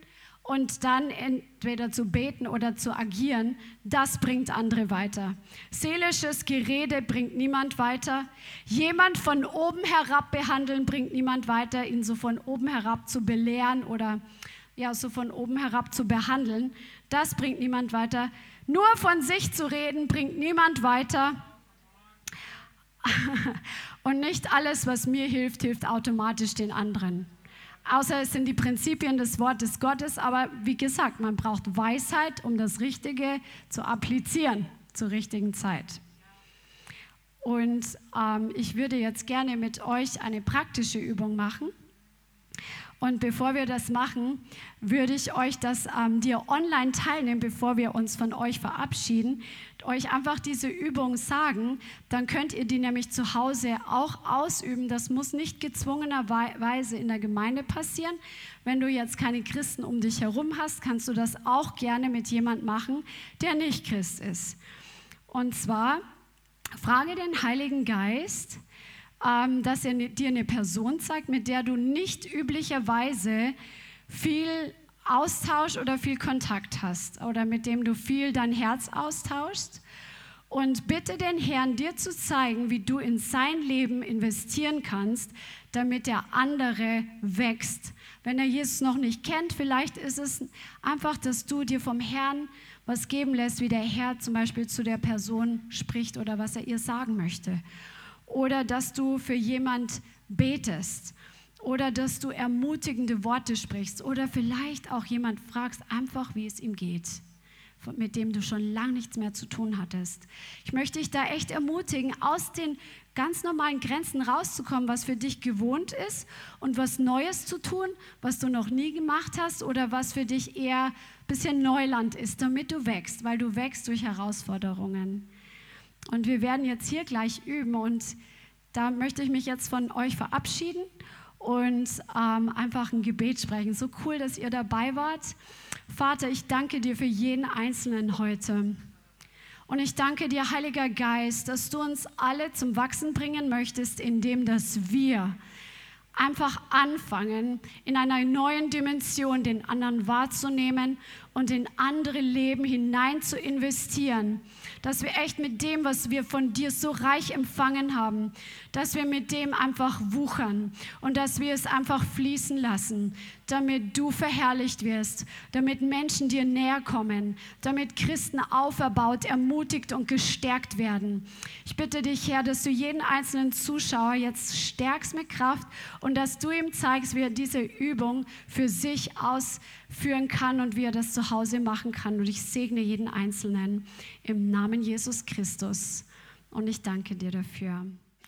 und dann entweder zu beten oder zu agieren, das bringt andere weiter. Seelisches Gerede bringt niemand weiter. Jemand von oben herab behandeln bringt niemand weiter. Ihn so von oben herab zu belehren oder ja, so von oben herab zu behandeln, das bringt niemand weiter. Nur von sich zu reden bringt niemand weiter. (laughs) Und nicht alles, was mir hilft, hilft automatisch den anderen außer es sind die Prinzipien des Wortes Gottes. Aber wie gesagt, man braucht Weisheit, um das Richtige zu applizieren zur richtigen Zeit. Und ähm, ich würde jetzt gerne mit euch eine praktische Übung machen. Und bevor wir das machen, würde ich euch das ähm, dir online teilnehmen, bevor wir uns von euch verabschieden. Euch einfach diese Übung sagen, dann könnt ihr die nämlich zu Hause auch ausüben. Das muss nicht gezwungenerweise in der Gemeinde passieren. Wenn du jetzt keine Christen um dich herum hast, kannst du das auch gerne mit jemand machen, der nicht Christ ist. Und zwar frage den Heiligen Geist, ähm, dass er dir eine Person zeigt, mit der du nicht üblicherweise viel Austausch oder viel Kontakt hast oder mit dem du viel dein Herz austauschst. Und bitte den Herrn, dir zu zeigen, wie du in sein Leben investieren kannst, damit der andere wächst. Wenn er Jesus noch nicht kennt, vielleicht ist es einfach, dass du dir vom Herrn was geben lässt, wie der Herr zum Beispiel zu der Person spricht oder was er ihr sagen möchte oder dass du für jemand betest oder dass du ermutigende Worte sprichst oder vielleicht auch jemand fragst einfach, wie es ihm geht, mit dem du schon lange nichts mehr zu tun hattest. Ich möchte dich da echt ermutigen, aus den ganz normalen Grenzen rauszukommen, was für dich gewohnt ist und was Neues zu tun, was du noch nie gemacht hast oder was für dich eher ein bisschen Neuland ist, damit du wächst, weil du wächst durch Herausforderungen. Und wir werden jetzt hier gleich üben und da möchte ich mich jetzt von euch verabschieden und ähm, einfach ein Gebet sprechen. So cool, dass ihr dabei wart. Vater, ich danke dir für jeden Einzelnen heute. Und ich danke dir, Heiliger Geist, dass du uns alle zum Wachsen bringen möchtest, indem dass wir einfach anfangen, in einer neuen Dimension den anderen wahrzunehmen und in andere Leben hinein zu investieren. Dass wir echt mit dem, was wir von dir so reich empfangen haben, dass wir mit dem einfach wuchern und dass wir es einfach fließen lassen, damit du verherrlicht wirst, damit Menschen dir näher kommen, damit Christen auferbaut, ermutigt und gestärkt werden. Ich bitte dich, Herr, dass du jeden einzelnen Zuschauer jetzt stärkst mit Kraft und dass du ihm zeigst, wie er diese Übung für sich ausführen kann und wie er das zu Hause machen kann. Und ich segne jeden Einzelnen im Namen Jesus Christus. Und ich danke dir dafür.